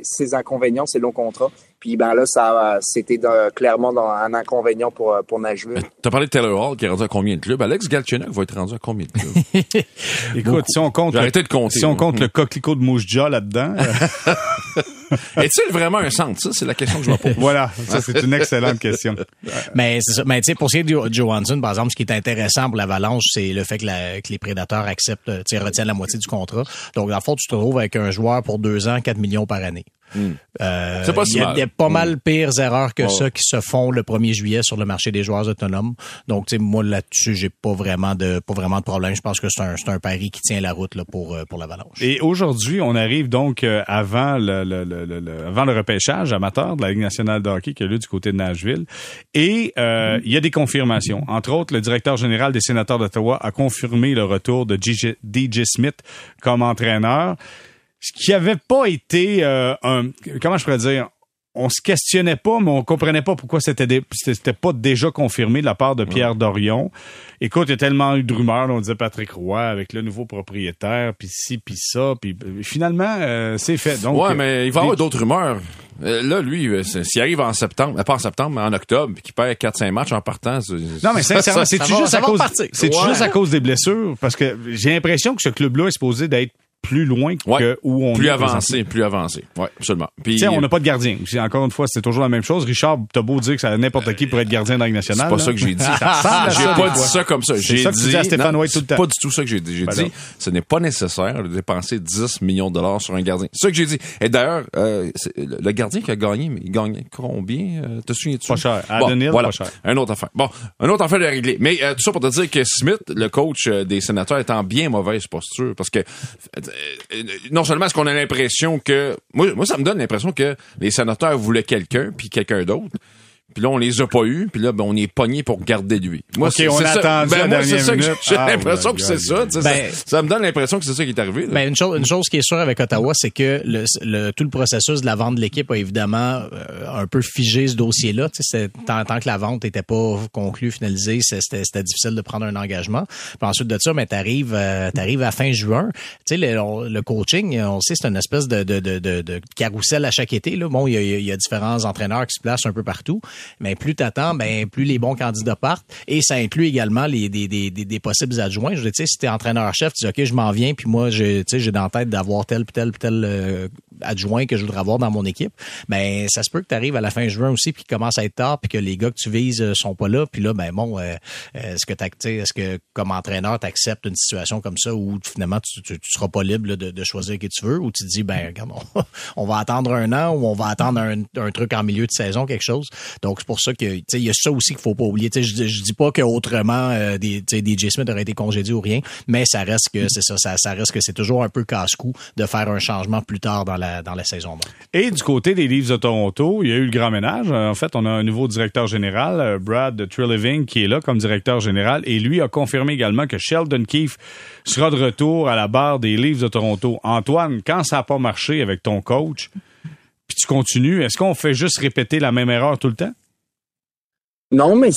S4: ses inconvénients, ces longs contrats. Puis ben là, ça, c'était dans- clairement dans un inconvénient pour euh, pour Nashville.
S3: T'as parlé de Taylor Hall qui est rendu à combien de clubs? Alex Galchenyuk va être rendu à combien de clubs? (laughs)
S1: Écoute, si on compte, le,
S3: de compter,
S1: si on compte le coquelicot de Mouche-Ja là-dedans, euh, (laughs)
S3: Est-il vraiment un centre? Ça, c'est la question que je me pose.
S1: voilà, ça c'est une excellente question. (laughs)
S2: Mais c'est ça. Mais tu sais, pour ce qui est de Jo- Johansson, par exemple, ce qui est intéressant pour l'Avalanche, c'est le fait que, la- que les prédateurs acceptent, tu sais, retiennent la moitié du contrat. Donc, dans le fond, tu te retrouves avec un joueur pour deux ans, 4 millions par année. Euh,
S3: C'est pas si
S2: il y a, a pas mal pires erreurs que
S3: Ouais.
S2: ça qui se font le 1er juillet sur le marché des joueurs autonomes. Donc, tu sais, moi, là-dessus, j'ai pas vraiment de, pas vraiment de problème. Je pense que c'est un, c'est un pari qui tient la route, là, pour, euh, pour l'Avalanche.
S1: Et aujourd'hui, on arrive donc euh, avant le, le, le, le- le- avant le repêchage amateur de la Ligue nationale de hockey qui a lieu du côté de Nashville. Et euh, il y a des confirmations. Entre autres, le directeur général des sénateurs d'Ottawa a confirmé le retour de DJ, DJ Smith comme entraîneur. Ce qui avait pas été euh, un... Comment je pourrais dire? On se questionnait pas, mais on comprenait pas pourquoi c'était dé- c'était pas déjà confirmé de la part de Pierre Dorion. Écoute, il y a tellement eu de rumeurs, là, on disait Patrick Roy avec le nouveau propriétaire, puis ci, puis ça, puis euh, finalement, euh, c'est fait. Donc,
S3: Ouais, mais il va y avoir d'autres rumeurs. Euh, là, lui, euh, s'il arrive en septembre, pas en septembre, mais en octobre, qu'il perd 4-5 matchs en partant, c'est-
S1: Non, mais sincèrement, c'est juste,
S2: va-
S1: à cause, c'est
S3: Ouais.
S1: juste à cause des blessures, parce que j'ai l'impression que ce club-là est supposé d'être plus loin que où on
S3: plus
S1: est
S3: avancé, plus avancé. Ouais, absolument. Puis,
S1: sais, on n'a pas de gardien. Encore une fois, c'est toujours la même chose. Richard, t'as beau dire que ça n'importe qui pourrait être gardien dans la Ligue
S3: c'est
S1: nationale.
S3: pas
S1: là.
S3: ça que j'ai dit. (laughs)
S1: Ça
S3: J'ai
S1: ça,
S3: pas dit ça comme ça.
S1: C'est
S3: J'ai
S1: ça
S3: dit,
S1: à Stéphane
S3: non,
S1: White tout le
S3: c'est
S1: temps.
S3: Pas du tout ça que j'ai dit. J'ai
S1: Ben
S3: dit,
S1: non.
S3: ce n'est pas nécessaire de dépenser 10 millions de dollars sur un gardien. C'est ça que j'ai dit. Et d'ailleurs, euh, le gardien qui a gagné, mais il gagnait combien? Euh, te souviens-tu?
S1: Pas cher.
S3: Bon, voilà.
S1: pas cher.
S3: Un autre affaire. Bon, un autre affaire de régler. Mais euh, tout ça pour te dire que Smith, le coach euh, des sénateurs, est en bien mauvaise posture. Parce que euh, euh, non seulement est-ce qu'on a l'impression que... Moi, moi, ça me donne l'impression que les sénateurs voulaient quelqu'un, puis quelqu'un d'autre. Puis là, on les a pas eus, puis là, ben, on est pogné pour garder lui. Moi,
S1: Ok,
S3: c'est-
S1: on
S3: c'est
S1: a
S3: ça.
S1: attendu
S3: Ben,
S1: la
S3: moi, c'est
S1: dernière
S3: ça que j'ai
S1: minute.
S3: j'ai
S1: Ah,
S3: l'impression
S1: my
S3: que c'est ça. tu sais,
S2: Ben-
S3: ça. Ça me donne l'impression que c'est ça qui est arrivé. là.
S2: Ben, une chose, une chose qui est sûre avec Ottawa, c'est que le, le- tout le processus de la vente de l'équipe a évidemment euh, un peu figé ce dossier-là. Tu sais, c'est- tant, tant que la vente n'était pas conclue, finalisée, c'était c'était difficile de prendre un engagement. Puis ensuite de ça, mais t'arrives, euh, t'arrives à fin juin. Tu sais, le, on- le coaching, on le sait, c'est une espèce de, de, de, de, de carrousel à chaque été. Là. Bon, il y, a, il y a différents entraîneurs qui se placent un peu partout, mais plus t'attends, ben plus les bons candidats partent. Et ça inclut également les des, des, des, possibles adjoints. Je veux dire, si t'es entraîneur-chef, tu dis OK, je m'en viens, puis moi, j'ai dans la tête d'avoir tel, tel, tel euh, adjoint que je voudrais avoir dans mon équipe. Ben, ça se peut que tu arrives à la fin juin aussi, puis qu'il commence à être tard, puis que les gars que tu vises euh, sont pas là, puis là, ben bon, euh, euh, est-ce que est-ce que comme entraîneur, tu acceptes une situation comme ça où finalement tu, tu, tu seras pas libre là, de, de choisir qui tu veux, ou tu te dis ben regarde, on, (laughs) on va attendre un an ou on va attendre un, un truc en milieu de saison, quelque chose. Donc c'est pour ça que tu sais, il y a ça aussi qu'il faut pas oublier. Tu sais, je, dis- je dis pas que autrement euh, des, tu sais, des J. Smith aurait été congédié ou rien, mais ça reste que c'est ça, ça, ça reste que c'est toujours un peu casse-cou de faire un changement plus tard dans la la, dans la saison morte.
S1: Et du côté des Leafs de Toronto, il y a eu le grand ménage. En fait, on a un nouveau directeur général, euh, Brad Trilliving, qui est là comme directeur général. Et lui a confirmé également que Sheldon Keefe sera de retour à la barre des Leafs de Toronto. Antoine, quand ça n'a pas marché avec ton coach, puis tu continues, est-ce qu'on fait juste répéter la même erreur tout le temps?
S4: Non, mais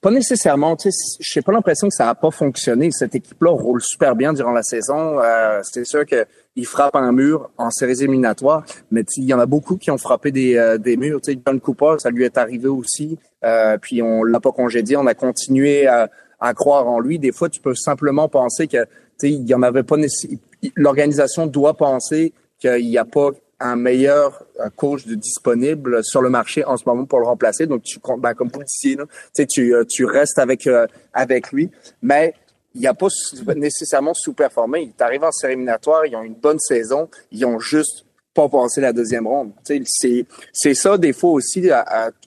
S4: pas nécessairement. Tu sais, j'ai pas l'impression que ça n'a pas fonctionné. Cette équipe-là roule super bien durant la saison. Euh, c'est sûr qu'ils frappent un mur en séries éliminatoires, mais il y en a beaucoup qui ont frappé des, euh, des murs. Tu sais, John Cooper, ça lui est arrivé aussi. Euh, puis on l'a pas congédié. On a continué à, à, croire en lui. Des fois, tu peux simplement penser que tu sais, il y en avait pas. L'organisation doit penser qu'il n'y a pas un meilleur euh, coach de disponible sur le marché en ce moment pour le remplacer. Donc, tu, ben, comme vous disiez, tu, euh, tu restes avec, euh, avec lui. Mais il a pas nécessairement sous-performé. Il est en série éliminatoire, ils ont une bonne saison, ils ont juste pas passé la deuxième ronde. C'est ça des fois aussi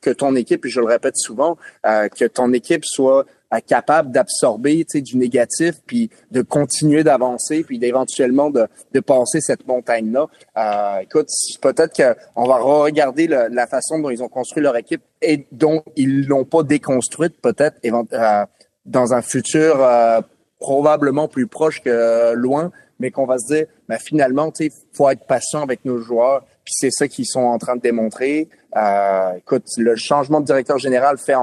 S4: que ton équipe, et je le répète souvent, que ton équipe soit capable d'absorber du négatif, puis de continuer d'avancer, puis d'éventuellement de, de passer cette montagne-là. Euh, écoute, peut-être qu'on va regarder la façon dont ils ont construit leur équipe et dont ils l'ont pas déconstruite, peut-être euh, dans un futur euh, probablement plus proche que loin, mais qu'on va se dire, ben, finalement, il faut être patient avec nos joueurs, puis c'est ça qu'ils sont en train de démontrer. Euh, écoute, le changement de directeur général fait,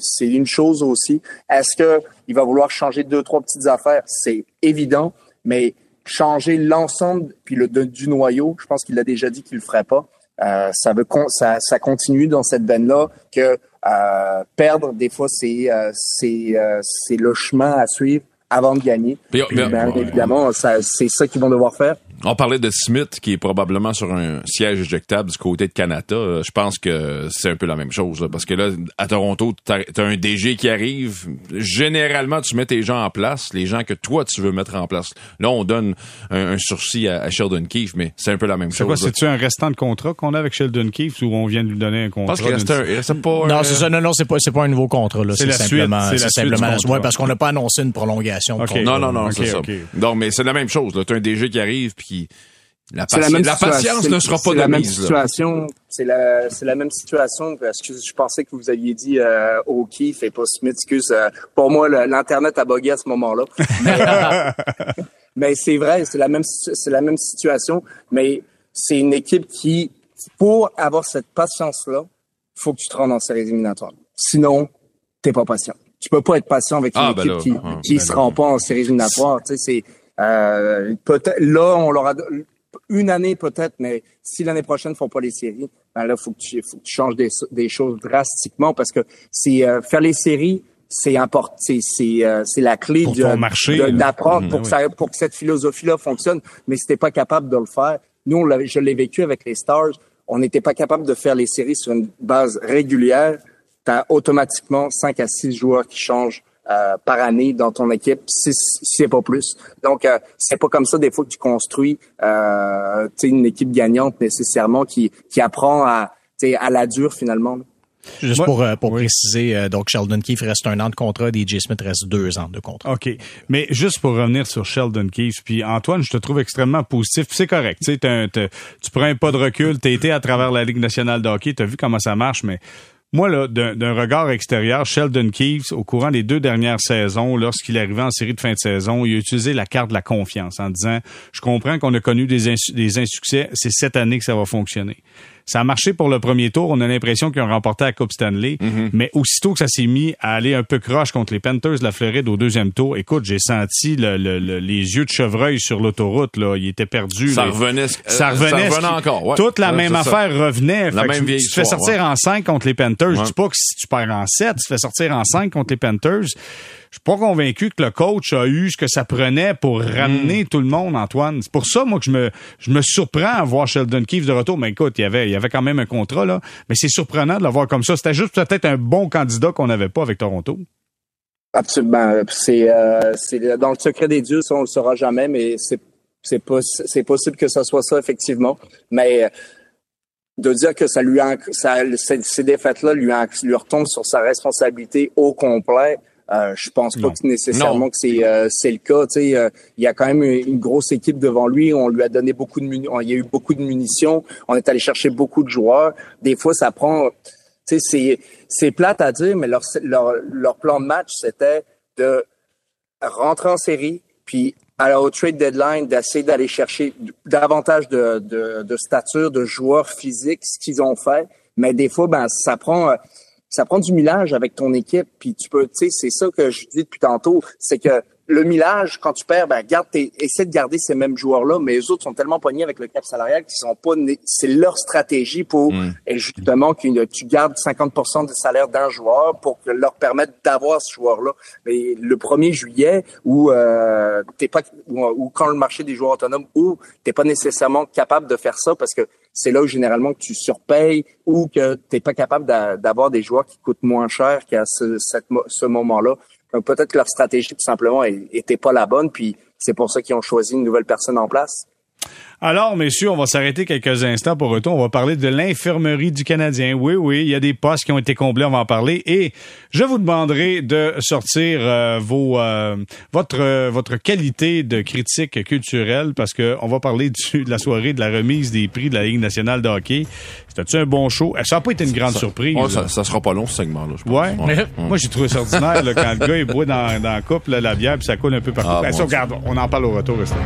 S4: c'est une chose aussi. Est-ce que il va vouloir changer deux trois petites affaires? C'est évident, mais changer l'ensemble puis le du noyau, je pense qu'il a déjà dit qu'il le ferait pas. Euh, ça veut ça, ça continue dans cette veine là que euh, perdre des fois c'est euh, c'est euh, c'est le chemin à suivre avant de gagner. Puis, bien, évidemment, c'est ça qu'ils vont devoir faire.
S3: On parlait de Smith qui est probablement sur un siège éjectable du côté de Canada. Euh, je pense que c'est un peu la même chose parce que là à Toronto, tu as, un DG qui arrive. Généralement, tu mets tes gens en place, les gens que toi tu veux mettre en place. Là, on donne un, sursis à, Sheldon Keefe, mais c'est un peu la même chose.
S1: C'est quoi C'est-tu un restant de contrat qu'on a avec Sheldon Keefe ou on vient de lui donner un contrat
S3: Parce qu'il reste, pas.
S2: Non, c'est ça. Non, non, c'est pas c'est pas un nouveau contrat là. C'est la simplement, C'est simplement. Ouais, parce qu'on n'a pas annoncé une prolongation.
S3: Non, non, non, c'est ça. Donc, mais c'est la même chose. Tu as un DG qui arrive puis la, la, patience ne sera pas de
S4: la
S3: même
S4: situation. C'est la, c'est la même situation parce que je pensais que vous aviez dit euh, O'Keefe et pas Smith. Excuse, euh, pour moi, l'internet a bugué à ce moment-là. Mais, (laughs) c'est vrai, c'est la même, c'est la même situation. Mais c'est une équipe qui, pour avoir cette patience-là, faut que tu te rendes en séries éliminatoires. Sinon, t'es pas patient. Tu peux pas être patient avec une ah, ben équipe qui, ah, qui ben se rend pas en séries éliminatoires. Tu sais, c'est euh, peut-être là, on leur a une année peut-être, mais si l'année prochaine ne font pas les séries, ben là, faut que tu, faut que tu changes des, des choses drastiquement parce que c'est euh, faire les séries, c'est important, c'est c'est euh, la clé d'apprendre pour que ça, pour que cette philosophie-là fonctionne. Mais si t'es pas capable de le faire, nous, on je l'ai vécu avec les Stars, on n'était pas capable de faire les séries sur une base régulière. T'as automatiquement cinq à six joueurs qui changent euh, par année dans ton équipe, si, c'est pas plus. Donc, euh, c'est pas comme ça des fois que tu construis euh, une équipe gagnante nécessairement qui, qui apprend à, à la dure finalement.
S2: Juste pour, euh, pour préciser, donc Sheldon Keefe reste un an de contrat, DJ Smith reste deux ans de contrat.
S1: OK. Mais juste pour revenir sur Sheldon Keefe, puis Antoine, je te trouve extrêmement positif. C'est correct. Tu prends un pas de recul, tu été à travers la Ligue nationale de hockey, tu as vu comment ça marche, mais moi, là, d'un regard extérieur, Sheldon Keeves, au courant des deux dernières saisons, lorsqu'il arrivé en série de fin de saison, il a utilisé la carte de la confiance en disant, je comprends qu'on a connu des, des insuccès, c'est cette année que ça va fonctionner. Ça a marché pour le premier tour. On a l'impression qu'ils ont remporté la Coupe Stanley. Mhm. Mais aussitôt que ça s'est mis à aller un peu croche contre les Panthers de la Floride au deuxième tour, écoute, j'ai senti le, les yeux de chevreuil sur l'autoroute. Là, il était perdu.
S3: Ça revenait.
S1: ça revenait. encore. Toute la même affaire revenait. La même tu, te fais sortir en 5 contre les Panthers. Je dis pas que si tu perds en 7, tu te fais sortir en 5 contre les Panthers je suis pas convaincu que le coach a eu ce que ça prenait pour ramener mm. tout le monde, Antoine. C'est pour ça, moi, que je me, je me surprends à voir Sheldon Keefe de retour. Mais écoute, il y avait, il y avait quand même un contrat, là. Mais c'est surprenant de le voir comme ça. C'était juste peut-être un bon candidat qu'on n'avait pas avec Toronto.
S4: Absolument. C'est, euh, c'est dans le secret des dieux, ça, on le saura jamais, mais c'est, c'est, c'est possible que ce soit ça, effectivement. Mais, euh, de dire que ça lui a, ça, ces, défaites-là lui, lui retombent sur sa responsabilité au complet, Euh, je pense pas que nécessairement que c'est euh, c'est le cas. Tu sais, euh, il y a quand même une grosse équipe devant lui. On lui a donné beaucoup de munitions. Il y a eu beaucoup de munitions. On est allé chercher beaucoup de joueurs. Des fois, ça prend. Tu sais, c'est c'est plate à dire, mais leur leur, leur plan de match c'était de rentrer en série, puis à la trade deadline d'essayer d'aller chercher davantage de, de, de stature, de joueurs physiques, ce qu'ils ont fait. Mais des fois, ben ça prend ça prend du millage avec ton équipe, puis tu peux, tu sais, c'est ça que je dis depuis tantôt, c'est que le millage, quand tu perds, ben, garde tes, essaie de garder ces mêmes joueurs-là, mais les autres sont tellement pognés avec le cap salarial qu'ils sont pas, c'est leur stratégie pour, et justement, que tu gardes 50% du salaire d'un joueur pour leur permettre d'avoir ce joueur-là. Mais le 1er juillet, où, euh, t'es pas, ou, quand le marché des joueurs autonomes, où t'es pas nécessairement capable de faire ça parce que c'est là où généralement que tu surpayes ou que tu n'es pas capable d'avoir des joueurs qui coûtent moins cher qu'à ce, ce moment-là. Donc peut-être que leur stratégie tout simplement était pas la bonne, puis c'est pour ça qu'ils ont choisi une nouvelle personne en place.
S1: Alors, messieurs, on va s'arrêter quelques instants pour retour. On va parler de l'infirmerie du Canadien. Oui, oui, il y a des postes qui ont été comblés, on va en parler. Et je vous demanderai de sortir euh, vos euh, votre euh, votre qualité de critique culturelle parce que on va parler du, de la soirée de la remise des prix de la Ligue nationale de hockey. C'était-tu un bon show? Ça n'a pas été une grande surprise.
S3: ça, ça, sera pas long, ce segment-là, je
S1: pense. Ouais. (laughs) Moi, j'ai trouvé ça ordinaire quand le gars il boit dans, dans la coupe la bière puis ça coule un peu partout. Ah, ben, ça, regarde, on en parle au retour. Restez.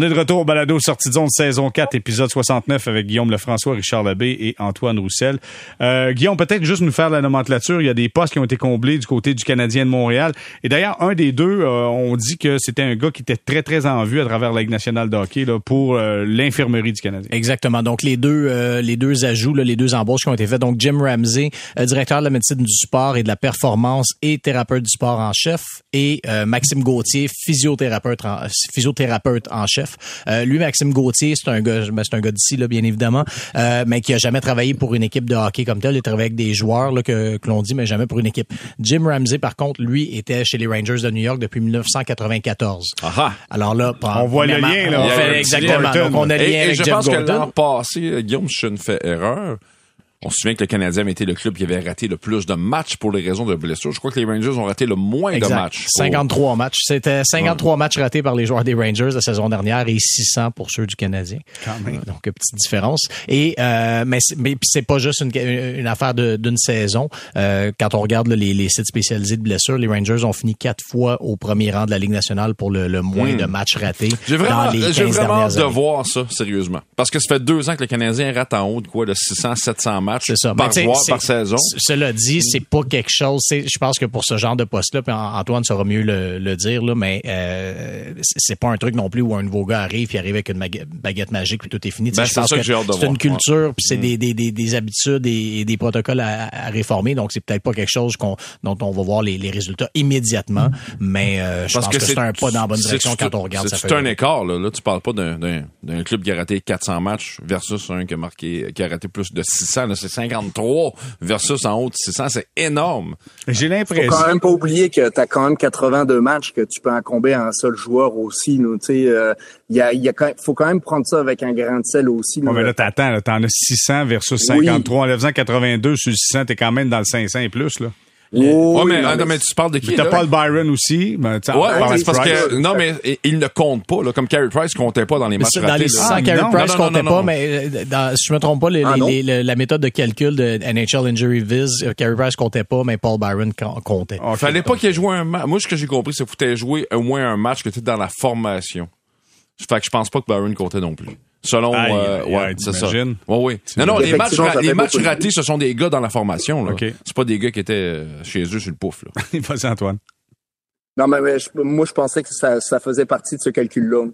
S1: On est de retour au balado sortie de zone saison 4, épisode 69 avec Guillaume Lefrançois, Richard Labbé et Antoine Roussel. Euh, Guillaume, peut-être juste nous faire la nomenclature. Il y a des postes qui ont été comblés du côté du Canadien de Montréal. Et d'ailleurs, un des deux, euh, on dit que c'était un gars qui était très, très en vue à travers la Ligue nationale de hockey là, pour euh, l'infirmerie du Canadien.
S2: Exactement. Donc, les deux, euh, les deux ajouts, là, les deux embauches qui ont été faits. Donc, Jim Ramsey, directeur de la médecine du sport et de la performance et thérapeute du sport en chef. Et Maxime Gauthier, physiothérapeute en, physiothérapeute en chef. Euh, lui, Maxime Gauthier, c'est un gars, ben, c'est un gars d'ici, là, bien évidemment, euh, mais qui a jamais travaillé pour une équipe de hockey comme tel. Il travaillé avec des joueurs là, que, que l'on dit, mais jamais pour une équipe. Jim Ramsey, par contre, lui, était chez les Rangers de New York depuis 1994.
S1: Aha.
S2: Alors là,
S1: on voit le lien. Là.
S2: On fait, exactement. Donc, on a le lien avec
S3: je
S2: Jeff
S3: pense que l'an passé, Guillaume, je ne fais erreur. On se souvient que le Canadien avait été le club qui avait raté le plus de matchs pour les raisons de blessures. Je crois que les Rangers ont raté le moins de matchs.
S2: 53 matchs. C'était 53 matchs ratés par les joueurs des Rangers la saison dernière et 600 pour ceux du Canadien.
S1: Quand même.
S2: Donc, petite différence. Et euh, mais mais c'est pas juste une, une affaire d'une saison. Euh, quand on regarde les, les, sites spécialisés de blessures, les Rangers ont fini quatre fois au premier rang de la Ligue nationale pour le, le moins hmm. de matchs ratés.
S3: J'ai vraiment, j'ai vraiment hâte de voir ça sérieusement, parce que ça fait deux ans que le Canadien rate en haut de quoi de 600, 700 matchs
S2: c'est ça.
S3: par mois, par saison.
S2: Cela dit, c'est pas quelque chose. Je pense que pour ce genre de poste-là, puis Antoine saura mieux le, le dire là, mais euh, c'est pas un truc non plus où un nouveau gars arrive puis arrive avec une baguette magique puis tout est fini.
S3: Ben, c'est ça que, j'ai hâte de
S2: C'est une culture puis c'est mm. des, des, des, des, habitudes et, des protocoles à, à réformer. Donc c'est peut-être pas quelque chose qu'on dont on va voir les, les résultats immédiatement, mais euh, je pense que, c'est un pas dans la bonne direction quand on regarde ça.
S3: C'est un écart là. Là, tu parles pas d'un club qui a raté 400 matchs versus un qui a marqué qui a raté plus de 600. C'est 53 versus en haut de 600, c'est énorme.
S1: J'ai l'impression.
S4: Faut quand même pas oublier que tu as quand même 82 matchs que tu peux incomber à un seul joueur aussi. Tu sais, euh, il y a, y a faut quand même prendre ça avec un grain de sel aussi.
S1: Là. mais là, t'attends, t'en as 600 versus 53. En le faisant 82 sur 600, t'es quand même dans le 500 et plus, là.
S3: Oh, mais, non, mais, tu parles de qui?
S1: T'as Paul Byron aussi.
S3: Ben, ouais, c'est parce que, non, mais il ne compte pas, là, comme Carey Price comptait pas dans les matchs
S2: Dans les 100, Carey Price comptait pas, mais dans, si je me trompe pas, les, ah, les, les, la méthode de calcul de NHL Injury Viz, euh, Carey Price comptait pas, mais Paul Byron comptait.
S3: Il fallait pas qu'il ait joué un match. Moi, ce que j'ai compris, c'est qu'il fallait jouer au moins un match que tu dans la formation. Fait que je pense pas que Byron comptait non plus. Selon, euh, ouais, c'est ça. Ouais, ouais. Non, non, les matchs, les matchs ratés, ce sont des gars dans la formation, là. C'est pas des gars qui étaient euh, chez eux sur le pouf, là. (laughs)
S1: Vas-y, Antoine.
S4: Non, mais, moi, je pensais que ça, ça faisait partie de ce calcul-là.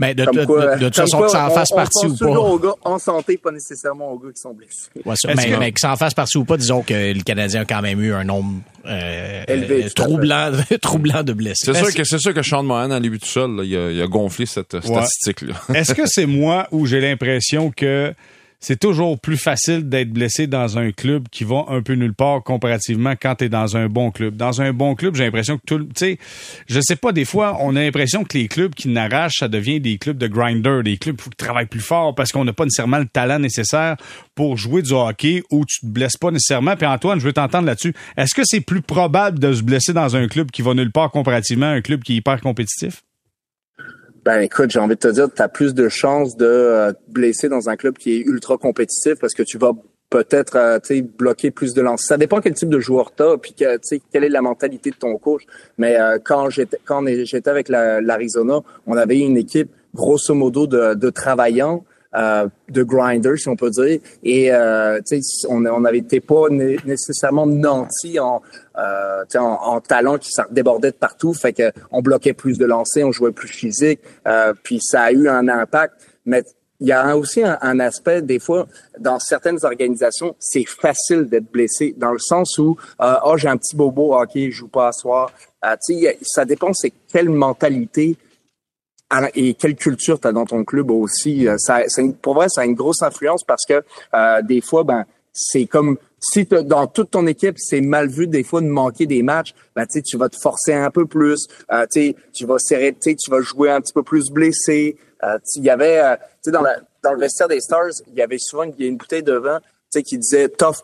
S2: Mais de, de, de, toute façon, que ça en fasse partie ou pas.
S4: aux gars en santé, pas nécessairement aux gars qui sont blessés.
S2: Ouais, mais, mais, que ça en fasse partie ou pas, disons que le Canadien a quand même eu un nombre euh, Élevé, troublant, (laughs) troublant de blessés.
S3: C'est sûr que c'est sûr que Sean Mohan, en début tout seul, là, il, a, il, a, gonflé cette statistique-là.
S1: Est-ce que c'est moi où j'ai l'impression que c'est toujours plus facile d'être blessé dans un club qui va un peu nulle part comparativement quand tu es dans un bon club. Dans un bon club, j'ai l'impression que tout, tu sais, je sais pas, des fois, on a l'impression que les clubs qui n'arrachent, ça devient des clubs de grinder, des clubs qui travaillent plus fort parce qu'on n'a pas nécessairement le talent nécessaire pour jouer du hockey où tu te blesses pas nécessairement. Puis Antoine, je veux t'entendre là-dessus. Est-ce que c'est plus probable de se blesser dans un club qui va nulle part comparativement à un club qui est hyper compétitif?
S4: Ben écoute, j'ai envie de te dire, tu plus de chances de euh, te blesser dans un club qui est ultra compétitif parce que tu vas peut-être euh, bloquer plus de lances. Ça dépend quel type de joueur tu as, puis que, quelle est la mentalité de ton coach. Mais euh, quand j'étais quand j'étais avec l'Arizona, on avait une équipe grosso modo de, de travaillants euh, de grinder, si on peut dire. Et euh, on n'avait été pas nécessairement nantis en, euh, en, en, talent qui débordait de partout. Fait que on bloquait plus de lancers, on jouait plus physique. Euh, puis ça a eu un impact. Mais il y a aussi un, aspect, des fois, dans certaines organisations, c'est facile d'être blessé, dans le sens où, euh, oh, j'ai un petit bobo, ok, je joue pas à soir. Euh, ça dépend, c'est quelle mentalité et quelle culture tu as dans ton club aussi. Euh, ça, pour vrai, ça a une grosse influence parce que euh, des fois, ben c'est comme si dans toute ton équipe, c'est mal vu des fois de manquer des matchs, ben, tu vas te forcer un peu plus, euh, tu vas serrer, tu vas jouer un petit peu plus blessé. Euh, il y avait, euh, dans, la, dans le vestiaire des Stars, il y avait souvent il y a une bouteille de vin qui disait tough,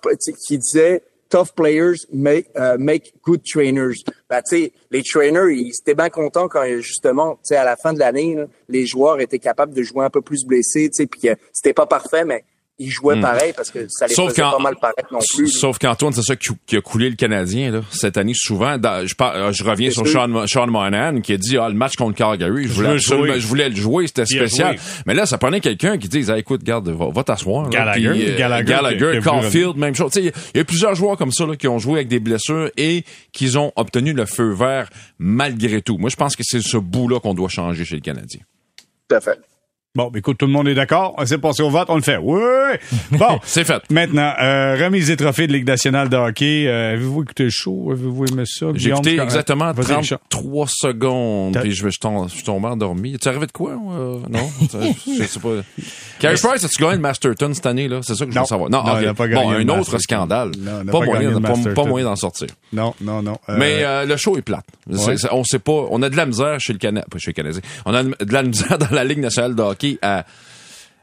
S4: qui disait tough players make, uh, make good trainers. Ben, les trainers, ils étaient bien contents quand justement, à la fin de l'année, les joueurs étaient capables de jouer un peu plus blessés, puis que c'était pas parfait, mais ils jouaient hmm. pareil parce que ça les sauf faisait pas mal paraître non plus.
S3: Sauf qu'Antoine, c'est ça qui, a coulé le Canadien là, cette année souvent. je, je reviens sur Sean, Sean Monahan qui a dit ah, le match contre Calgary, je voulais, je voulais le jouer, c'était spécial. Mais là, ça prenait quelqu'un qui dit écoute, garde, va, t'asseoir.
S1: Gallagher,
S3: euh, Gallagher, Gallagher Caulfield, même chose. Il y a plusieurs joueurs comme ça là, qui ont joué avec des blessures et qui ont obtenu le feu vert malgré tout. Moi, je pense que c'est ce bout-là qu'on doit changer chez le Canadien.
S4: Tout à fait.
S1: Bon, écoute, tout le monde est d'accord. On s'est passé au vote, on le fait. Oui! Bon. (laughs)
S3: c'est fait.
S1: Maintenant, euh, remise des trophées de Ligue nationale de hockey. Euh, avez-vous écouté le show? Avez-vous aimé ça?
S3: J'ai écouté exactement 33 secondes, puis je, je, tombe, je tombé endormi. Tu arrivé de quoi? Euh, non? (laughs) je sais pas. Carey Price, as-tu gagné le Masterton cette année, là? C'est ça que je veux savoir. Non, non pas bon, un autre scandale. Non, pas, pas, moyen, pas, pas, moyen d'en sortir.
S1: Non, non, non.
S3: Euh, Mais euh, le show est plate. on sait pas. On a de la misère chez le Canada. Pas chez le Canadien. On a de la misère dans la Ligue nationale de hockey à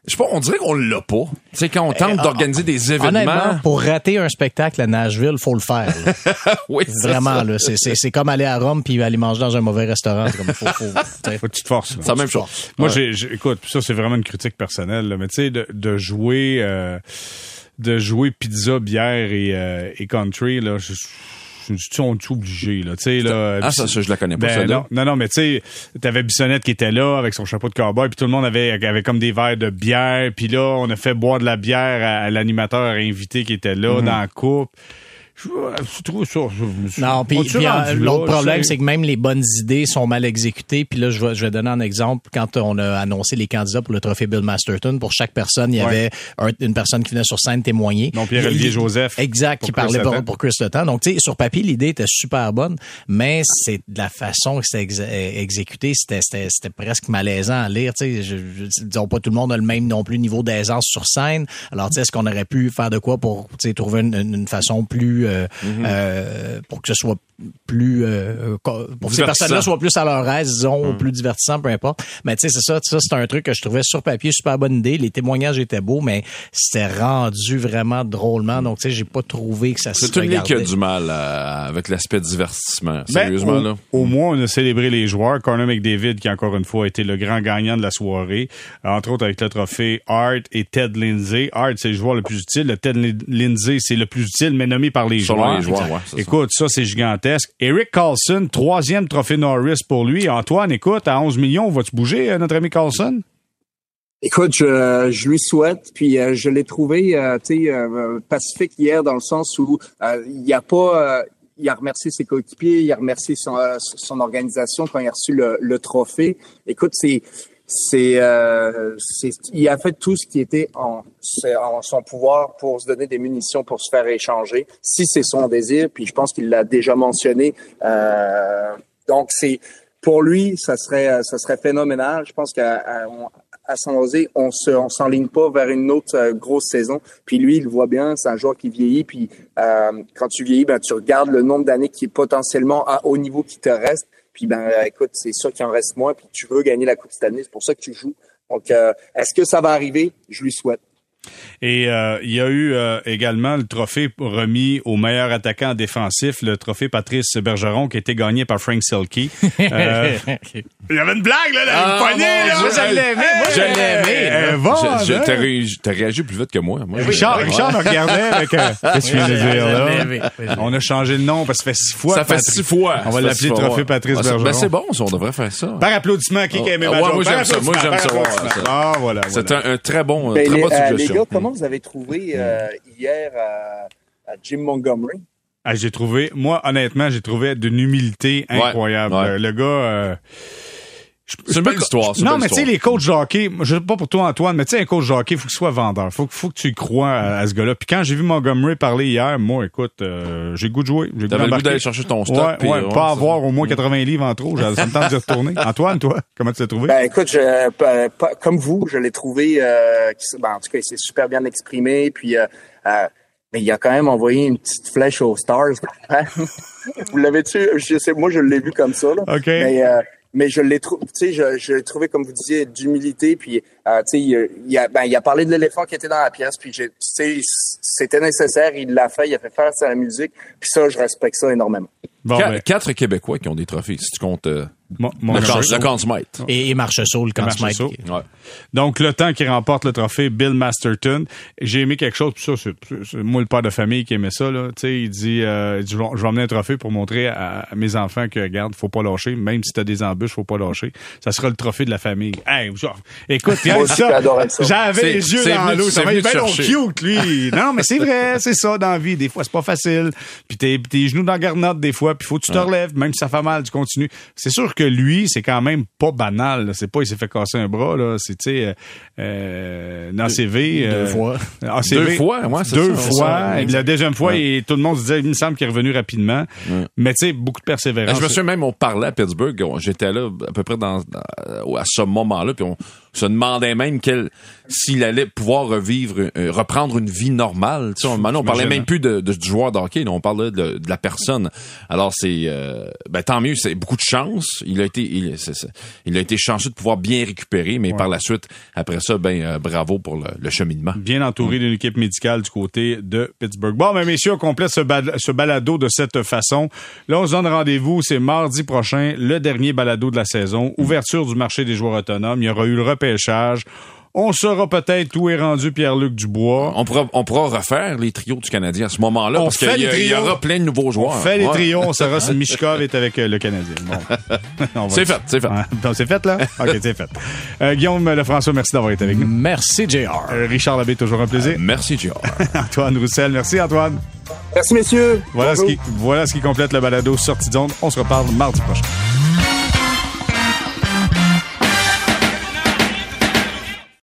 S3: je sais pas, on dirait qu'on l'a pas. Tu quand on tente eh, d'organiser des événements.
S2: pour rater un spectacle à Nashville, faut le faire. (laughs)
S3: oui,
S2: Vraiment, là. C'est comme aller à Rome puis aller manger dans un mauvais restaurant. Comme, faut, faut, (laughs)
S1: faut que tu te forces.
S3: C'est la même chose.
S1: Moi, j'ai, écoute, ça, c'est vraiment une critique personnelle, mais tu sais, de, de, jouer, euh, de jouer pizza, bière et, euh, et country, là, je, suis on est obligé là, tu sais là.
S3: Ah ça, ça, je la connais pas.
S1: Ben, non, non, non, mais tu sais, t'avais Bissonnette qui était là avec son chapeau de cowboy, puis tout le monde avait avait comme des verres de bière, puis là on a fait boire de la bière à, l'animateur invité qui était là mm-hmm. dans la coupe. Je, trouve ça.
S2: non, puis, euh, l'autre problème, c'est que même les bonnes idées sont mal exécutées. Puis là, je vais, je vais donner un exemple. Quand on a annoncé les candidats pour le trophée Bill Masterton, pour chaque personne, il y avait une personne qui venait sur scène témoigner.
S1: Non, Pierre-Olivier Joseph.
S2: Exact, qui parlait pour, pour, Chris Letang. Donc, tu sais, sur papier, l'idée était super bonne, mais c'est de la façon que c'était exécuté, c'était presque malaisant à lire. Tu sais, je, disons pas tout le monde a le même non plus niveau d'aisance sur scène. Alors, tu sais, est-ce qu'on aurait pu faire de quoi pour trouver une, une façon plus euh, euh, pour que ce soit plus euh, pour que ces personnes-là soient plus à leur aise, disons, hmm. plus divertissant, peu importe. Mais tu sais, c'est ça, ça c'est un truc que je trouvais sur papier super bonne idée. Les témoignages étaient beaux, mais c'était rendu vraiment drôlement. Donc tu sais, j'ai pas trouvé que ça se
S3: C'est une ligue qui a du mal euh, avec l'aspect divertissement. Ben, Sérieusement
S1: au,
S3: là.
S1: Au moins, on a célébré les joueurs. Connor McDavid, qui encore une fois a été le grand gagnant de la soirée, entre autres avec le trophée Art et Ted Lindsay. Art, c'est le joueur le plus utile. Le Ted Lindsay, c'est le plus utile, mais nommé par les joueurs.
S3: Les joueurs
S1: Écoute, ça, c'est gigantesque. Eric Carlson, troisième trophée Norris pour lui. Antoine, écoute, à 11 millions, va-tu bouger, euh, notre ami Carlson?
S4: Écoute, je, je lui souhaite, puis euh, je l'ai trouvé euh, euh, pacifique hier dans le sens où il n'y a pas il a remercié ses coéquipiers, il a remercié son, son organisation quand il a reçu le, le trophée. Écoute, c'est c'est, euh, il a fait tout ce qui était en, en, son pouvoir pour se donner des munitions pour se faire échanger, si c'est son désir. Puis je pense qu'il l'a déjà mentionné. Euh, donc c'est pour lui, ça serait, ça serait phénoménal. Je pense qu'à à San Jose, on se, on s'enligne pas vers une autre euh, grosse saison. Puis lui, il le voit bien, c'est un joueur qui vieillit. Puis euh, quand tu vieillis, ben tu regardes le nombre d'années qui est potentiellement à haut niveau qui te reste. Puis ben écoute, c'est sûr qu'il en reste moins. Puis tu veux gagner la Coupe année, c'est pour ça que tu joues. Donc, est-ce que ça va arriver? Je lui souhaite.
S1: Et euh, il y a eu euh, également le trophée remis au meilleur attaquant défensif, le trophée Patrice Bergeron, qui a été gagné par Frank Selke. (laughs) Euh, il y avait une blague, là, dans ah, le poignet, là!
S2: Moi, je l'ai aimé, moi, je l'ai
S3: aimé. T'as réagi plus vite que moi. moi
S1: Richard, Richard me regardait avec... (laughs) Qu'est-ce que tu viens de dire, là? On a changé le nom parce que ça fait six fois.
S3: Ça fait six fois.
S1: On va l'appeler trophée Patrice ah, Bergeron.
S3: Ben, c'est bon, on devrait faire ça.
S1: Par applaudissement, qui a aimé ma
S3: Moi, j'aime ça. Moi, j'aime ça.
S1: Ah, voilà.
S3: C'est un très bon, très bonne suggestion.
S4: Les gars, comment vous avez trouvé euh, hier à, Jim Montgomery?
S1: Ah, j'ai trouvé, moi, honnêtement, j'ai trouvé d'une humilité incroyable. Le gars, euh,
S3: c'est une belle histoire.
S1: Non, mais tu sais, les coachs hockey, je sais pas pour toi, Antoine, mais tu sais, un coach hockey, faut qu'il soit vendeur. Faut, faut que tu y crois à, ce gars-là. Puis quand j'ai vu Montgomery parler hier, moi, écoute, euh, j'ai goût de jouer. J'ai
S3: T'avais le goût d'aller chercher ton stock.
S1: Ouais, ouais, pas avoir au moins 80 livres en trop. J'avais le temps de retourner. (laughs) Antoine, toi, comment tu l'as trouvé?
S4: Ben, écoute, je, comme vous, je l'ai trouvé, euh, ben, en tout cas, il s'est super bien exprimé. Puis, euh, euh, mais il a quand même envoyé une petite flèche aux Stars. (laughs) vous l'avez-tu? Je sais, moi, je l'ai vu comme ça. Là.
S1: OK.
S4: Mais, euh, mais je l'ai trouvé, tu sais, je, je l'ai trouvé comme vous disiez d'humilité, puis euh, tu il, il, a, ben, il a parlé de l'éléphant qui était dans la pièce, puis tu sais, c'était nécessaire, il l'a fait, il a fait faire sa musique, puis ça, je respecte ça énormément.
S3: Bon, ben. Quatre Québécois qui ont des trophées, si tu comptes. Euh, mon, mon le,
S2: Et, et Marchessault, le Consmite.
S1: Ouais. Donc, le temps qui remporte le trophée, Bill Masterton. J'ai aimé quelque chose, puis ça, c'est moi le père de famille qui aimait ça. Là. sais, il dit, euh, je vais emmener un trophée pour montrer à, mes enfants que, regarde, faut pas lâcher. Même si t'as des embûches, faut pas lâcher. Ça sera le trophée de la famille. Hey, écoute, ça, j'avais les yeux dans l'eau. Ça va être bien cute, lui. (laughs) non, mais c'est vrai, c'est ça dans la vie. Des fois, c'est pas facile. Puis t'es, tes genoux dans la garnotte des fois, puis faut que tu te relèves. Même si ça fait mal, tu continues. C'est sûr que lui, c'est quand même pas banal. C'est pas il s'est fait casser un bras là. C'est tu sais euh, dans CV
S2: deux fois.
S3: deux fois, moi
S1: deux fois. et la deuxième fois, et tout le monde se disait, il me semble qu'il est revenu rapidement. Mais tu sais, beaucoup de persévérance.
S3: Je me souviens même, on parlait à Pittsburgh. J'étais là à peu près dans, à ce moment-là, puis on se demandait même s'il allait pouvoir revivre, euh, reprendre une vie normale. Tu sais, on, on parlait même plus de, de, du joueur de hockey, on parlait de, de la personne. Alors c'est, euh, ben, tant mieux, c'est beaucoup de chance. Il a été, il, il a été chanceux de pouvoir bien récupérer, mais par la suite, après ça, ben euh, bravo pour le, cheminement.
S1: Bien entouré d'une équipe médicale du côté de Pittsburgh. Bon, mais messieurs, on complète ce, ce balado de cette façon. Là, on se donne rendez-vous, c'est mardi prochain, le dernier balado de la saison, ouverture du marché des joueurs autonomes. Il y aura eu le repêchage. On saura peut-être où est rendu Pierre-Luc Dubois.
S3: On pourra, on pourra refaire les trios du Canadien à ce moment-là, parce qu'il y, aura plein de nouveaux joueurs.
S1: On fait les trios, on saura (laughs) si Mishkov est avec euh, le Canadien.
S3: Bon. (laughs) c'est fait, c'est fait.
S1: c'est fait, là? OK, c'est fait. Euh, Guillaume Lefrançois, merci d'avoir été avec nous.
S2: Merci, JR.
S1: Euh, Richard Labbé, toujours un plaisir.
S3: merci, JR. (laughs)
S1: Antoine Roussel, merci, Antoine.
S4: Merci, messieurs.
S1: Voilà ce, qui, voilà ce qui complète le balado Sortie de zone. On se reparle mardi prochain.